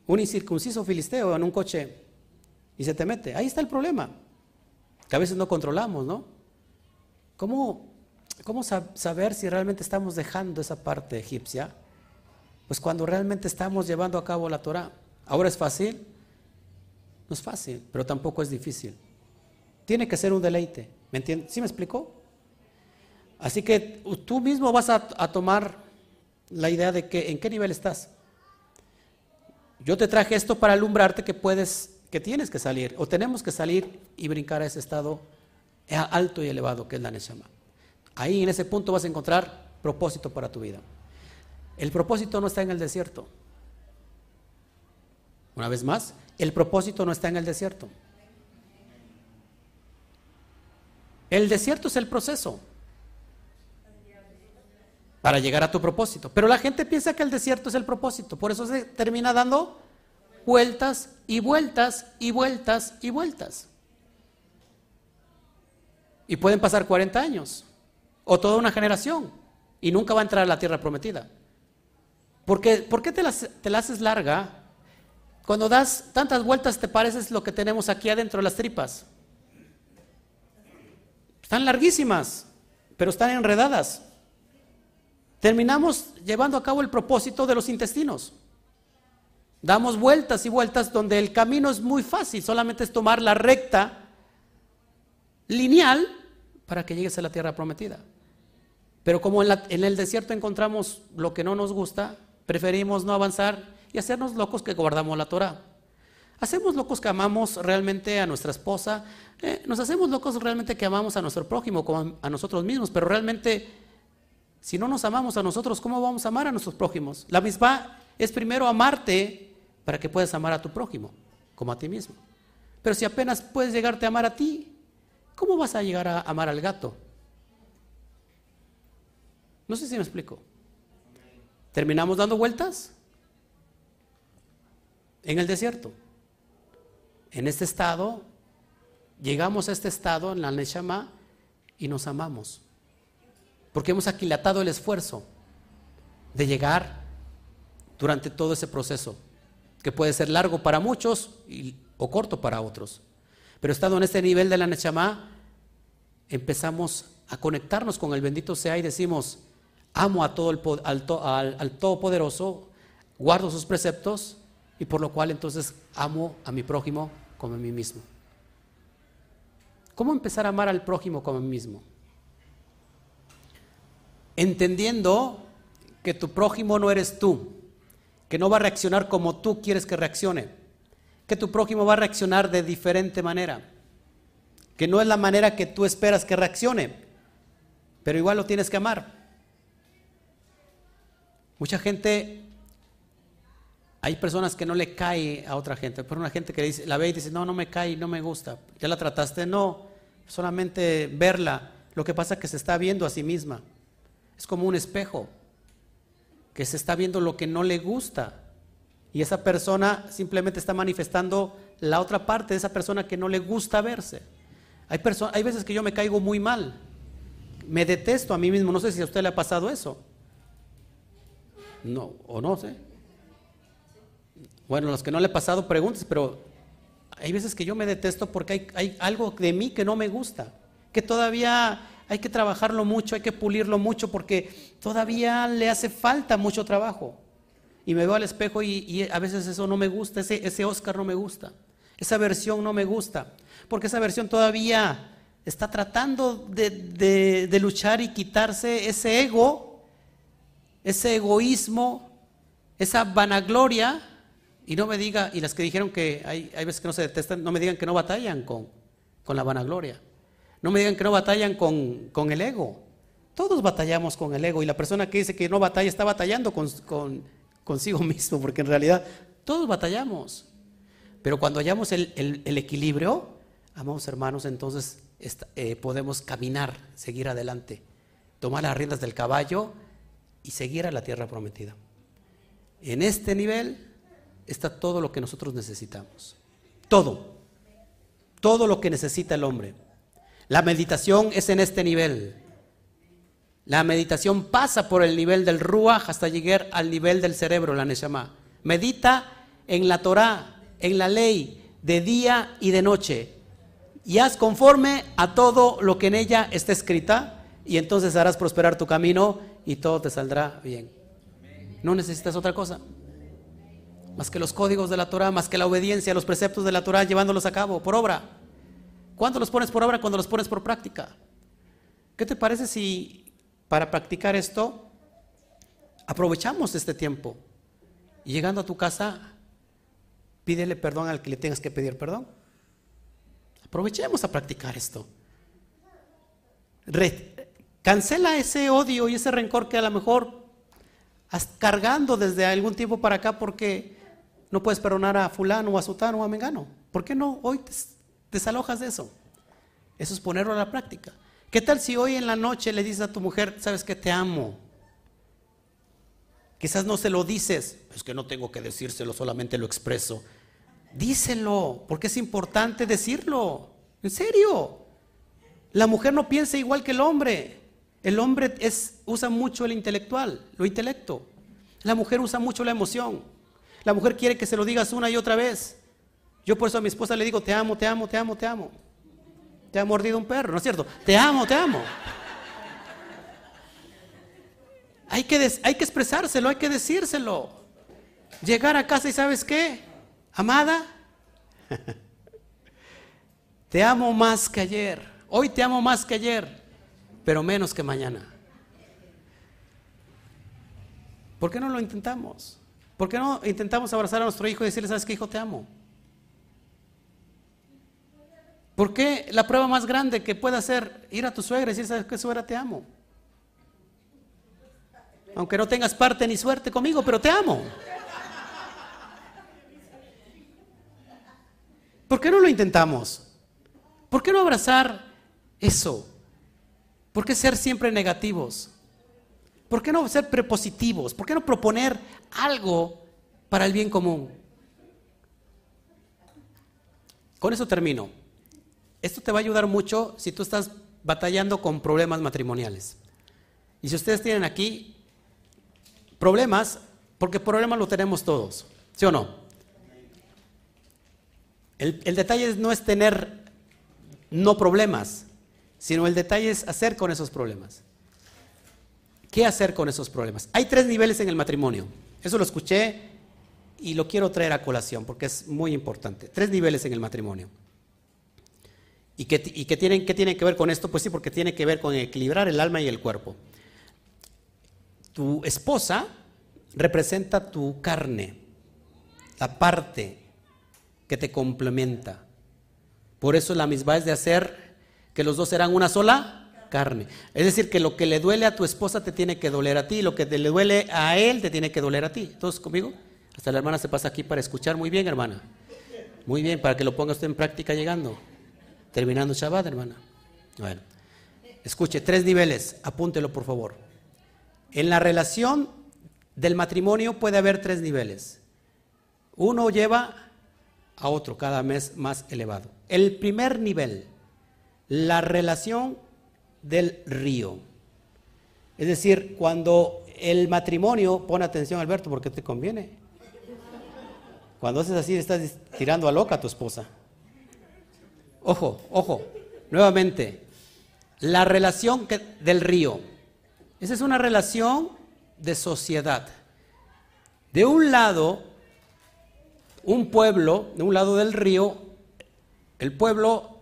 un incircunciso filisteo en un coche y se te mete. Ahí está el problema, que a veces no controlamos, ¿no? ¿Cómo, cómo saber si realmente estamos dejando esa parte egipcia? Pues cuando realmente estamos llevando a cabo la Torah. Ahora es fácil, no es fácil, pero tampoco es difícil. Tiene que ser un deleite. ¿Me entiendes? ¿Sí me explicó? Así que tú mismo vas a, tomar la idea de que en qué nivel estás. Yo te traje esto para alumbrarte que puedes, que tienes que salir, o tenemos que salir y brincar a ese estado alto y elevado que es la Neshama. Ahí en ese punto vas a encontrar propósito para tu vida. El propósito no está en el desierto. Una vez más, el propósito no está en el desierto. El desierto es el proceso para llegar a tu propósito. Pero la gente piensa que el desierto es el propósito. Por eso se termina dando vueltas y vueltas y vueltas y vueltas. Y pueden pasar 40 años o toda una generación y nunca va a entrar a la tierra prometida. Porque, ¿Por qué te la, te la haces larga cuando das tantas vueltas te pareces lo que tenemos aquí adentro de las tripas. Están larguísimas, pero están enredadas. terminamos llevando a cabo el propósito de los intestinos. Damos vueltas y vueltas donde el camino es muy fácil, solamente es tomar la recta lineal para que llegues a la tierra prometida. Pero como en, el desierto encontramos lo que no nos gusta, preferimos no avanzar y hacernos locos que guardamos la Torah. Hacemos locos que amamos realmente a nuestra esposa, eh, nos hacemos locos realmente que amamos a nuestro prójimo como a nosotros mismos, pero realmente si no nos amamos a nosotros, ¿cómo vamos a amar a nuestros prójimos? La misma es primero amarte para que puedas amar a tu prójimo como a ti mismo. Pero si apenas puedes llegarte a amar a ti, ¿cómo vas a llegar a amar al gato? No sé si me explico. ¿Terminamos dando vueltas? En el desierto. En este estado, llegamos a este estado, en la Neshama, y nos amamos. Porque hemos aquilatado el esfuerzo de llegar durante todo ese proceso que puede ser largo para muchos o corto para otros. Pero estando en este nivel de la Nechama, empezamos a conectarnos con el bendito sea y decimos, amo a todo el, al, al Todopoderoso, guardo sus preceptos y por lo cual entonces amo a mi prójimo como a mí mismo. ¿Cómo empezar a amar al prójimo como a mí mismo? Entendiendo que tu prójimo no eres tú, que no va a reaccionar como tú quieres que reaccione, que tu prójimo va a reaccionar de diferente manera, que no es la manera que tú esperas que reaccione, pero igual lo tienes que amar. Mucha gente, hay personas que no le cae a otra gente, pero una gente que dice, la ve y dice, no, no me cae, no me gusta, ya la trataste, no, solamente verla, lo que pasa es que se está viendo a sí misma, es como un espejo que se está viendo lo que no le gusta. Y esa persona simplemente está manifestando la otra parte de esa persona que no le gusta verse. Hay, hay veces que yo me caigo muy mal. Me detesto a mí mismo. No sé si a usted le ha pasado eso. No, o no sé. Bueno, los que no le ha pasado, preguntas, pero hay veces que yo me detesto porque hay, algo de mí que no me gusta. Que todavía hay que trabajarlo mucho, hay que pulirlo mucho porque todavía le hace falta mucho trabajo. Y me veo al espejo y, a veces eso no me gusta, ese Oscar no me gusta, esa versión no me gusta, porque esa versión todavía está tratando de, luchar y quitarse ese ego, ese egoísmo, esa vanagloria, y no me diga, y las que dijeron que hay, hay veces que no se detestan, no me digan que no batallan con, con la vanagloria. No me digan que no batallan con, el ego. Todos batallamos con el ego y la persona que dice que no batalla está batallando con, consigo mismo, porque en realidad todos batallamos. Pero cuando hallamos el, equilibrio, amados hermanos, entonces eh, podemos caminar, seguir adelante, tomar las riendas del caballo y seguir a la tierra prometida. En este nivel está todo lo que nosotros necesitamos. Todo. Todo lo que necesita el hombre. La meditación es en este nivel. La meditación pasa por el nivel del ruach hasta llegar al nivel del cerebro, la neshama. Medita en la Torah, en la ley, de día y de noche. Y haz conforme a todo lo que en ella está escrita, y entonces harás prosperar tu camino y todo te saldrá bien. No necesitas otra cosa. Más que los códigos de la Torah, más que la obediencia a los preceptos de la Torah, llevándolos a cabo por obra. ¿Cuándo los pones por obra? Cuando los pones por práctica. ¿Qué te parece si para practicar esto aprovechamos este tiempo y llegando a tu casa pídele perdón al que le tengas que pedir perdón? Aprovechemos a practicar esto. cancela ese odio y ese rencor que a lo mejor has cargando desde algún tiempo para acá porque no puedes perdonar a fulano o a sutano o a mengano. ¿Por qué no hoy te desalojas de eso. Eso es ponerlo a la práctica. ¿Qué tal si hoy en la noche le dices a tu mujer, sabes que te amo? Quizás no se lo dices, es que no tengo que decírselo, solamente lo expreso. Díselo, porque es importante decirlo. En serio. La mujer no piensa igual que el hombre. El hombre usa mucho el intelectual, lo intelecto. La mujer usa mucho la emoción. La mujer quiere que se lo digas una y otra vez. Yo por eso a mi esposa le digo, te amo, te amo, te amo, te amo. Te ha mordido un perro, ¿no es cierto? Te amo, te amo. Hay que, expresárselo, hay que decírselo. Llegar a casa y sabes qué, amada, te amo más que ayer. Hoy te amo más que ayer, pero menos que mañana. ¿Por qué no lo intentamos? ¿Por qué no intentamos abrazar a nuestro hijo y decirle, sabes qué, hijo, te amo? ¿Por qué la prueba más grande que puede hacer ir a tu suegra y decir, sabes qué, suegra, te amo? Aunque no tengas parte ni suerte conmigo, pero te amo. ¿Por qué no lo intentamos? ¿Por qué no abrazar eso? ¿Por qué ser siempre negativos? ¿Por qué no ser prepositivos? ¿Por qué no proponer algo para el bien común? Con eso termino. Esto te va a ayudar mucho si tú estás batallando con problemas matrimoniales. Y si ustedes tienen aquí problemas, porque problemas lo tenemos todos, ¿sí o no? El, detalle no es tener no problemas, sino el detalle es hacer con esos problemas. ¿Qué hacer con esos problemas? Hay tres niveles en el matrimonio. Eso lo escuché y lo quiero traer a colación porque es muy importante. Tres niveles en el matrimonio. ¿Y qué, tienen, tienen que ver con esto? Pues sí, porque tiene que ver con equilibrar el alma y el cuerpo tu esposa representa tu carne, la parte que te complementa. Por eso la misma es de hacer que los dos serán una sola carne. Es decir, que lo que le duele a tu esposa te tiene que doler a ti, lo que le duele a él te tiene que doler a ti. ¿Todos conmigo? Hasta la hermana se pasa aquí para escuchar. Muy bien, hermana. Muy bien, para que lo ponga usted en práctica llegando. Terminando Shabbat, hermana. Bueno, escuche, tres niveles. Apúntelo, por favor. En la relación del matrimonio puede haber tres niveles. Uno lleva a otro cada mes más elevado. El primer nivel, la relación del río. Es decir, cuando el matrimonio, pone atención Alberto, porque te conviene. Cuando haces así, estás tirando a loca a tu esposa. Ojo, ojo, nuevamente, la relación del río. Esa es una relación de sociedad. De un lado, un pueblo, de un lado del río, el pueblo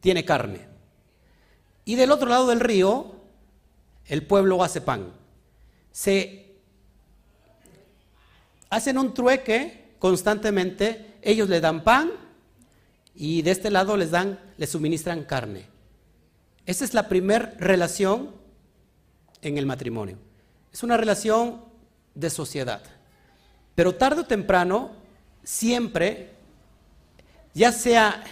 tiene carne. Y del otro lado del río, el pueblo hace pan. Se hacen un trueque constantemente, ellos le dan pan y de este lado les dan, les suministran carne. Esa es la primera relación en el matrimonio. Es una relación de sociedad. Pero tarde o temprano, siempre, ya sea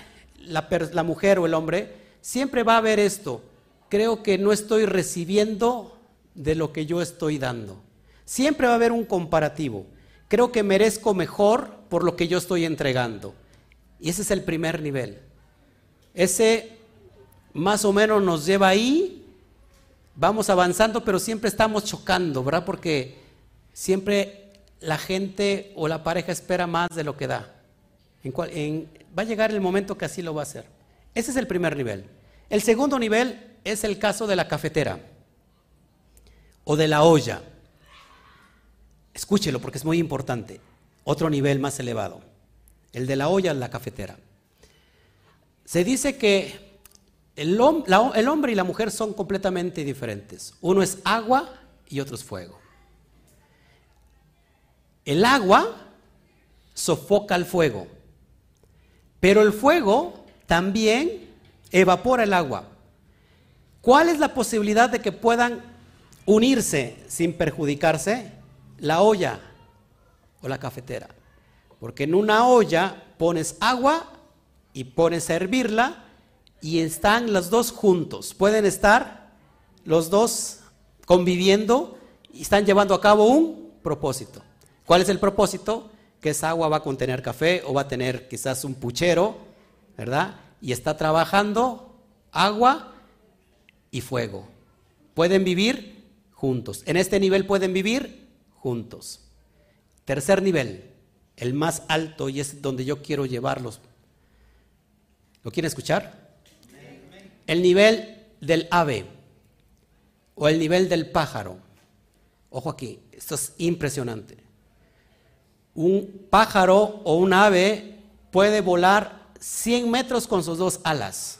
la, la, mujer o el hombre, siempre va a haber esto. Creo que no estoy recibiendo de lo que yo estoy dando. Siempre va a haber un comparativo. Creo que merezco mejor por lo que yo estoy entregando. Y ese es el primer nivel. Ese más o menos nos lleva ahí vamos avanzando, pero siempre estamos chocando, ¿verdad? Porque siempre la gente o la pareja espera más de lo que da. va a llegar el momento que así lo va a hacer. Ese es el primer nivel. El segundo nivel es el caso de la cafetera o de la olla. Escúchelo porque es muy importante. Otro nivel más elevado. El de la olla, la cafetera. Se dice que el, hombre y la mujer son completamente diferentes. Uno es agua y otro es fuego. El agua sofoca el fuego, pero el fuego también evapora el agua. ¿Cuál es la posibilidad de que puedan unirse sin perjudicarse? La olla o la cafetera. Porque en una olla pones agua y pones a hervirla y están los dos juntos. Pueden estar los dos conviviendo y están llevando a cabo un propósito. ¿Cuál es el propósito? Que esa agua va a contener café o va a tener quizás un puchero, ¿verdad? Y está trabajando agua y fuego. Pueden vivir juntos. En este nivel pueden vivir juntos. Tercer nivel, el más alto y es donde yo quiero llevarlos. ¿Lo quieren escuchar? el nivel del ave o el nivel del pájaro. Ojo aquí, esto es impresionante. Un pájaro o un ave puede volar 100 metros con sus dos alas.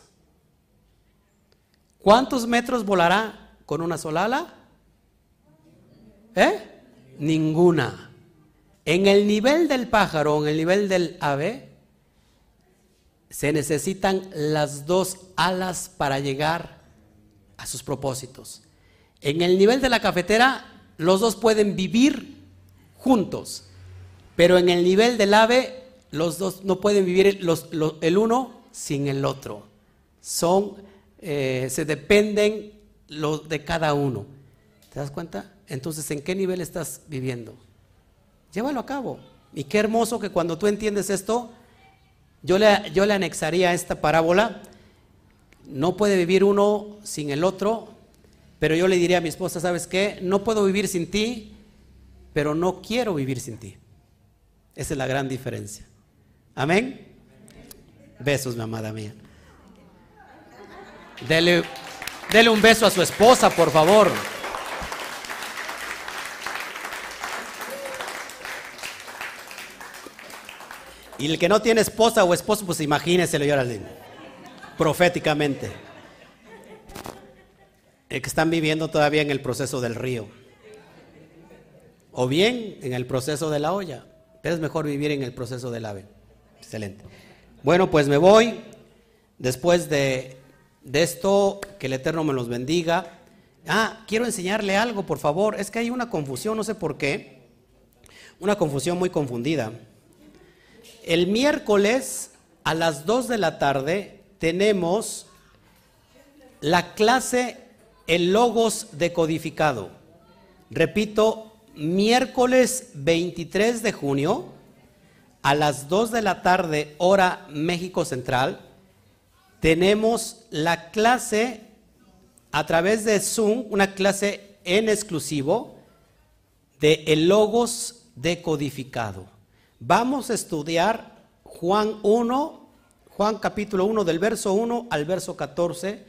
¿Cuántos metros volará con una sola ala? ¿Eh? Ninguna. En el nivel del pájaro, en el nivel del ave, se necesitan las dos alas para llegar a sus propósitos. En el nivel de la cafetera, los dos pueden vivir juntos, pero en el nivel del ave, los dos no pueden vivir el uno sin el otro. Son, eh, se dependen de cada uno. ¿Te das cuenta? Entonces, ¿en qué nivel estás viviendo? Llévalo a cabo. Y qué hermoso que cuando tú entiendes esto, yo le, yo le anexaría esta parábola. No puede vivir uno sin el otro, pero yo le diría a mi esposa, ¿sabes qué? No puedo vivir sin ti, pero no quiero vivir sin ti. Esa es la gran diferencia. Amén. Besos, mi amada mía. Dele, un beso a su esposa, por favor. Y el que no tiene esposa o esposo, pues imagínese, al proféticamente. El que están viviendo todavía en el proceso del río. O bien en el proceso de la olla. Pero es mejor vivir en el proceso del ave. Excelente. Bueno, pues me voy. Después de, de esto, que el Eterno me los bendiga. Ah, quiero enseñarle algo, por favor. Es que hay una confusión, no sé por qué. Una confusión muy confundida. El miércoles a las 2 de la tarde tenemos la clase El Logos decodificado. Repito, miércoles 23 de junio a las 2 de la tarde, hora México Central, tenemos la clase a través de Zoom, una clase en exclusivo de el Logos decodificado. Vamos a estudiar Juan 1, Juan capítulo 1 del verso 1 al verso 14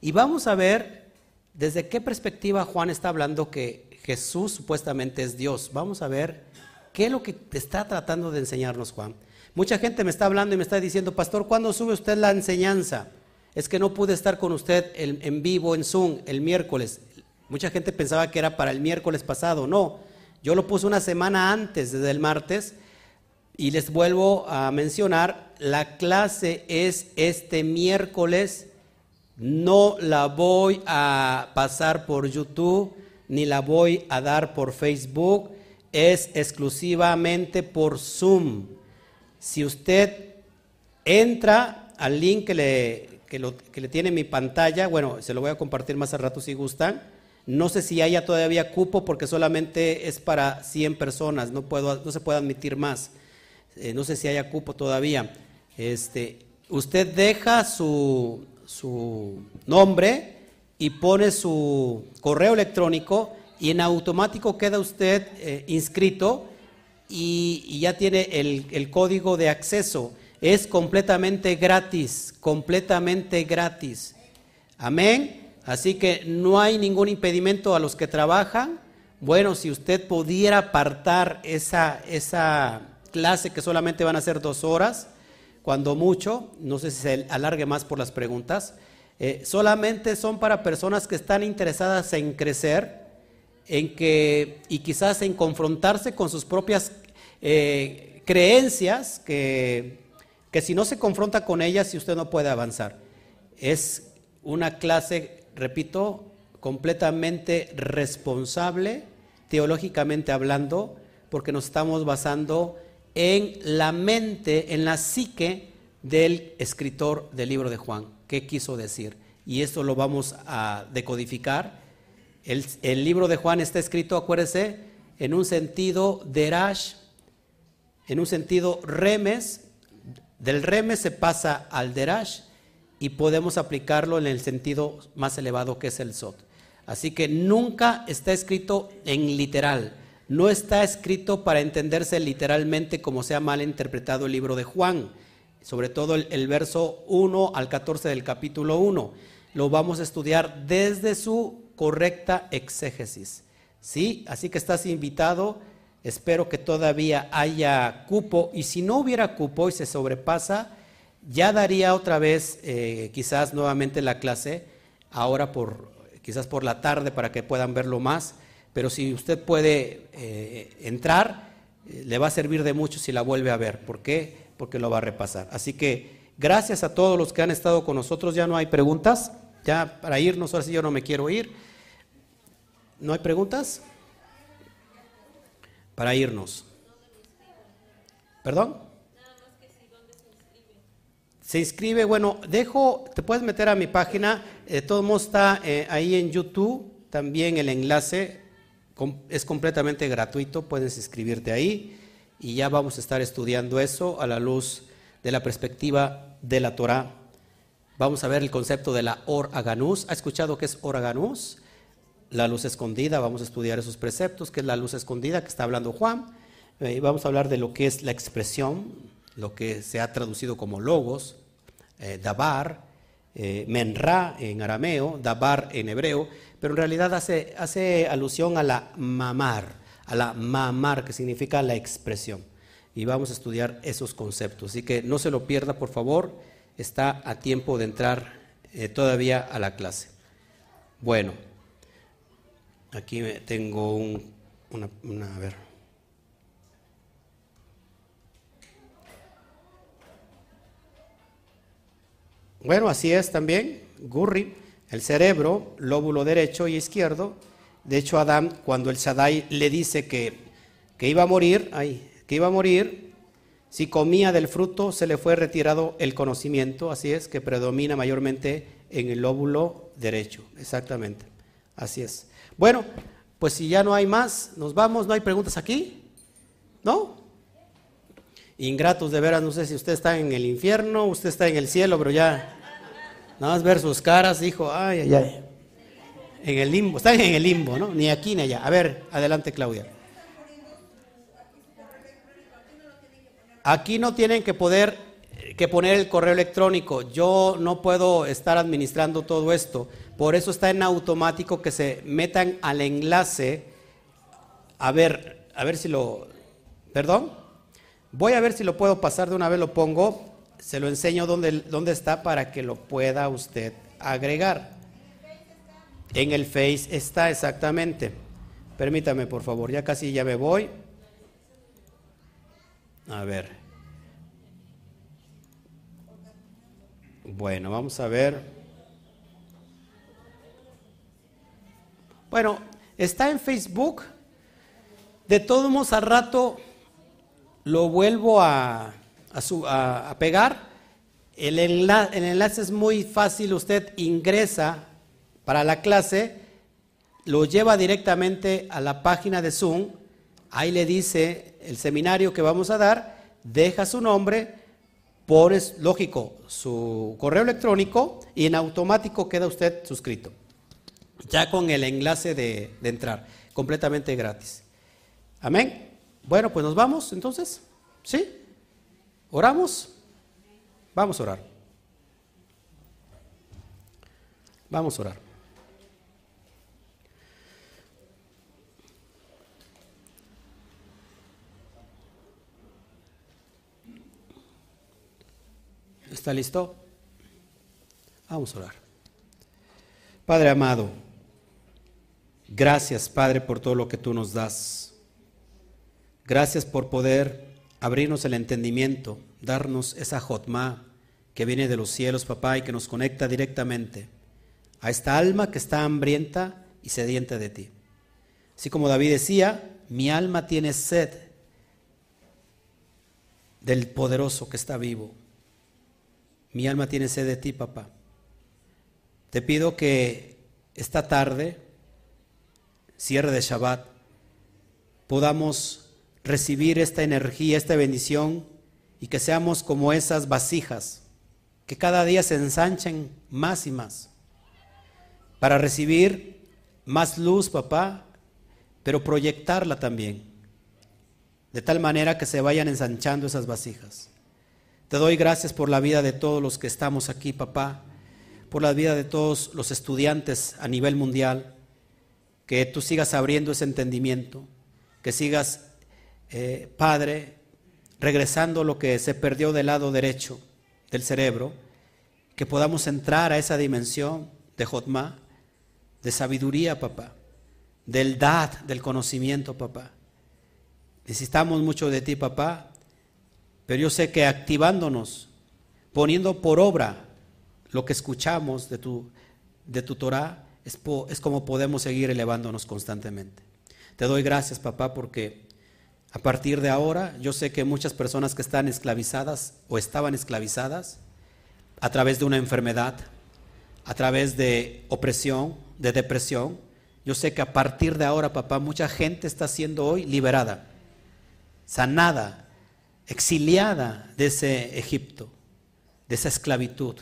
y vamos a ver desde qué perspectiva Juan está hablando que Jesús supuestamente es Dios. Vamos a ver qué es lo que está tratando de enseñarnos Juan. Mucha gente me está hablando y me está diciendo, pastor, ¿cuándo sube usted la enseñanza? Es que no pude estar con usted en vivo en Zoom el miércoles. Mucha gente pensaba que era para el miércoles pasado. No, yo lo puse una semana antes, desde el martes, y les vuelvo a mencionar, la clase es este miércoles, no la voy a pasar por YouTube, ni la voy a dar por Facebook, es exclusivamente por Zoom. Si usted entra al link que le, tiene mi pantalla, bueno, se lo voy a compartir más al rato si gustan. No sé si haya todavía cupo porque solamente es para 100 personas, no, puedo, no se puede admitir más. Eh, no sé si haya cupo todavía, este, usted deja su, su nombre y pone su correo electrónico y en automático queda usted eh, inscrito y, ya tiene el, código de acceso. Es completamente gratis, completamente gratis. Amén. Así que no hay ningún impedimento a los que trabajan. Bueno, si usted pudiera apartar esa, esa clase que solamente van a ser dos horas, cuando mucho, no sé si se alargue más por las preguntas, eh, solamente son para personas que están interesadas en crecer, en que, y quizás en confrontarse con sus propias eh, creencias, que, que si no se confronta con ellas, si usted no puede avanzar. Es una clase, repito, completamente responsable, teológicamente hablando, porque nos estamos basando en la mente, en la psique del escritor del libro de Juan. ¿Qué quiso decir? Y esto lo vamos a decodificar. El, libro de Juan está escrito, acuérdese, en un sentido derash, en un sentido remes. Del remes se pasa al derash y podemos aplicarlo en el sentido más elevado que es el sot. Así que nunca está escrito en literal no está escrito para entenderse literalmente como se ha mal interpretado el libro de Juan, sobre todo el, verso 1 al 14 del capítulo 1. Lo vamos a estudiar desde su correcta exégesis. ¿Sí? Así que estás invitado. Espero que todavía haya cupo. Y si no hubiera cupo y se sobrepasa, ya daría otra vez eh, quizás nuevamente la clase, ahora por quizás por la tarde para que puedan verlo más. Pero si usted puede eh, entrar, eh, le va a servir de mucho si la vuelve a ver. ¿Por qué? Porque lo va a repasar. Así que gracias a todos los que han estado con nosotros. Ya no hay preguntas. Ya para irnos, ahora sí yo no me quiero ir. ¿No hay preguntas? Para irnos. ¿Perdón? Se inscribe, bueno, dejo, te puedes meter a mi página, de todos modos está eh, ahí en YouTube, también el enlace es completamente gratuito, puedes inscribirte ahí y ya vamos a estar estudiando eso a la luz de la perspectiva de la Torah. Vamos a ver el concepto de la Or Aganús. ¿Ha escuchado qué es Or Aganús? La luz escondida, vamos a estudiar esos preceptos, que es la luz escondida que está hablando Juan. Eh, vamos a hablar de lo que es la expresión, lo que se ha traducido como logos, eh, dabar, eh, menra en arameo, dabar en hebreo, pero en realidad hace, hace alusión a la mamar, a la mamar, que significa la expresión. Y vamos a estudiar esos conceptos. Así que no se lo pierda, por favor, está a tiempo de entrar eh, todavía a la clase. Bueno, aquí tengo un, una, a ver. Bueno, así es también, Gurri, el cerebro, lóbulo derecho y izquierdo. De hecho, Adán, cuando el Shaddai le dice que, que iba a morir, ay, que iba a morir, si comía del fruto se le fue retirado el conocimiento, así es, que predomina mayormente en el lóbulo derecho, exactamente, así es. Bueno, pues si ya no hay más, nos vamos, ¿no hay preguntas aquí? ¿No? Ingratos de veras, no sé si usted está en el infierno, usted está en el cielo, pero ya, nada más ver sus caras, dijo, ay, ay, ay. En el limbo, están en el limbo, ¿no? Ni aquí ni allá. A ver, adelante, Claudia. Aquí no tienen que poder que poner el correo electrónico. Yo no puedo estar administrando todo esto. Por eso está en automático que se metan al enlace. A ver, a ver si lo. ¿Perdón? Voy a ver si lo puedo pasar de una vez, lo pongo, se lo enseño dónde, dónde está para que lo pueda usted agregar. En el Face está exactamente. Permítame, por favor, ya casi ya me voy. A ver. Bueno, vamos a ver. Bueno, está en Facebook. De todos modos, al rato lo vuelvo a, pegar. El el enlace es muy fácil, usted ingresa para la clase, lo lleva directamente a la página de Zoom, ahí le dice el seminario que vamos a dar, deja su nombre, pones, lógico, su correo electrónico y en automático queda usted suscrito, ya con el enlace de entrar, completamente gratis. Amén. Bueno, pues nos vamos entonces. ¿Sí? ¿Oramos? Vamos a orar. Vamos a orar. ¿Está listo? Vamos a orar. Padre amado, gracias Padre por todo lo que tú nos das. Gracias por poder abrirnos el entendimiento, darnos esa jotma que viene de los cielos, papá, y que nos conecta directamente a esta alma que está hambrienta y sedienta de ti. Así como David decía, mi alma tiene sed del poderoso que está vivo. Mi alma tiene sed de ti, papá. Te pido que esta tarde, cierre de Shabbat, podamos recibir esta energía, esta bendición y que seamos como esas vasijas que cada día se ensanchen más y más para recibir más luz, papá, pero proyectarla también, de tal manera que se vayan ensanchando esas vasijas. Te doy gracias por la vida de todos los que estamos aquí, papá, por la vida de todos los estudiantes a nivel mundial, que tú sigas abriendo ese entendimiento, que sigas, eh, Padre, regresando lo que se perdió del lado derecho del cerebro, que podamos entrar a esa dimensión de Jotma, de sabiduría, papá, del dad, del conocimiento, papá. Necesitamos mucho de ti, papá, pero yo sé que activándonos, poniendo por obra lo que escuchamos de tu, de tu Torah, es, es como podemos seguir elevándonos constantemente. Te doy gracias, papá, porque a partir de ahora yo sé que muchas personas que están esclavizadas o estaban esclavizadas a través de una enfermedad, a través de opresión, de depresión, yo sé que a partir de ahora, papá, mucha gente está siendo hoy liberada, sanada, exiliada de ese Egipto, de esa esclavitud.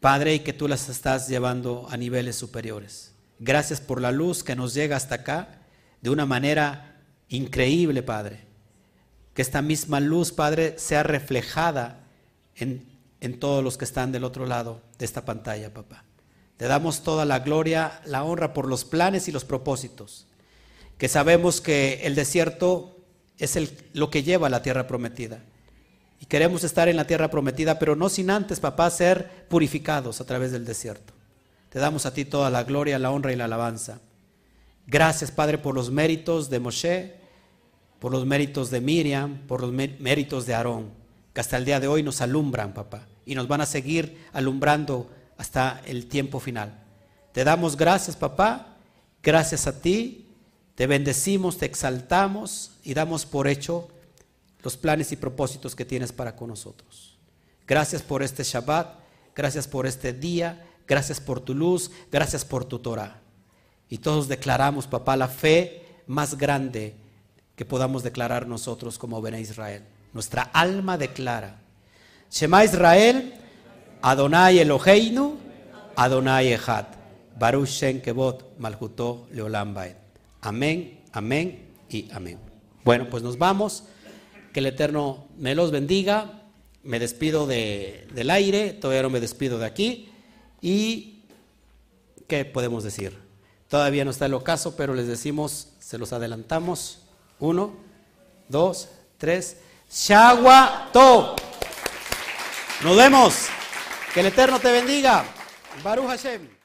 Padre, y que tú las estás llevando a niveles superiores. Gracias por la luz que nos llega hasta acá de una manera increíble, Padre. Que esta misma luz, Padre, sea reflejada en, en todos los que están del otro lado de esta pantalla, papá. Te damos toda la gloria, la honra por los planes y los propósitos. Que sabemos que el desierto es lo que lleva a la tierra prometida. Y queremos estar en la tierra prometida, pero no sin antes, papá, ser purificados a través del desierto. Te damos a ti toda la gloria, la honra y la alabanza. Gracias, Padre, por los méritos de Moshe, por los méritos de Miriam, por los méritos de Aarón, que hasta el día de hoy nos alumbran, papá, y nos van a seguir alumbrando hasta el tiempo final. Te damos gracias, papá, gracias a ti, te bendecimos, te exaltamos y damos por hecho los planes y propósitos que tienes para con nosotros. Gracias por este Shabbat, gracias por este día, gracias por tu luz, gracias por tu Torah. Y todos declaramos, papá, la fe más grande que podamos declarar nosotros como Bene Israel. Nuestra alma declara. Shema Israel, Adonai Eloheinu, Adonai Echad. Baruch Shen Kevot Malchuto Leolam Amén, amén y amén. Bueno, pues nos vamos. Que el Eterno me los bendiga. Me despido del aire, todavía no me despido de aquí. Y, ¿qué podemos decir? Todavía no está el ocaso, pero les decimos, se los adelantamos. Uno, dos, tres. Shawato. Nos vemos. Que el Eterno te bendiga. Baruch Hashem.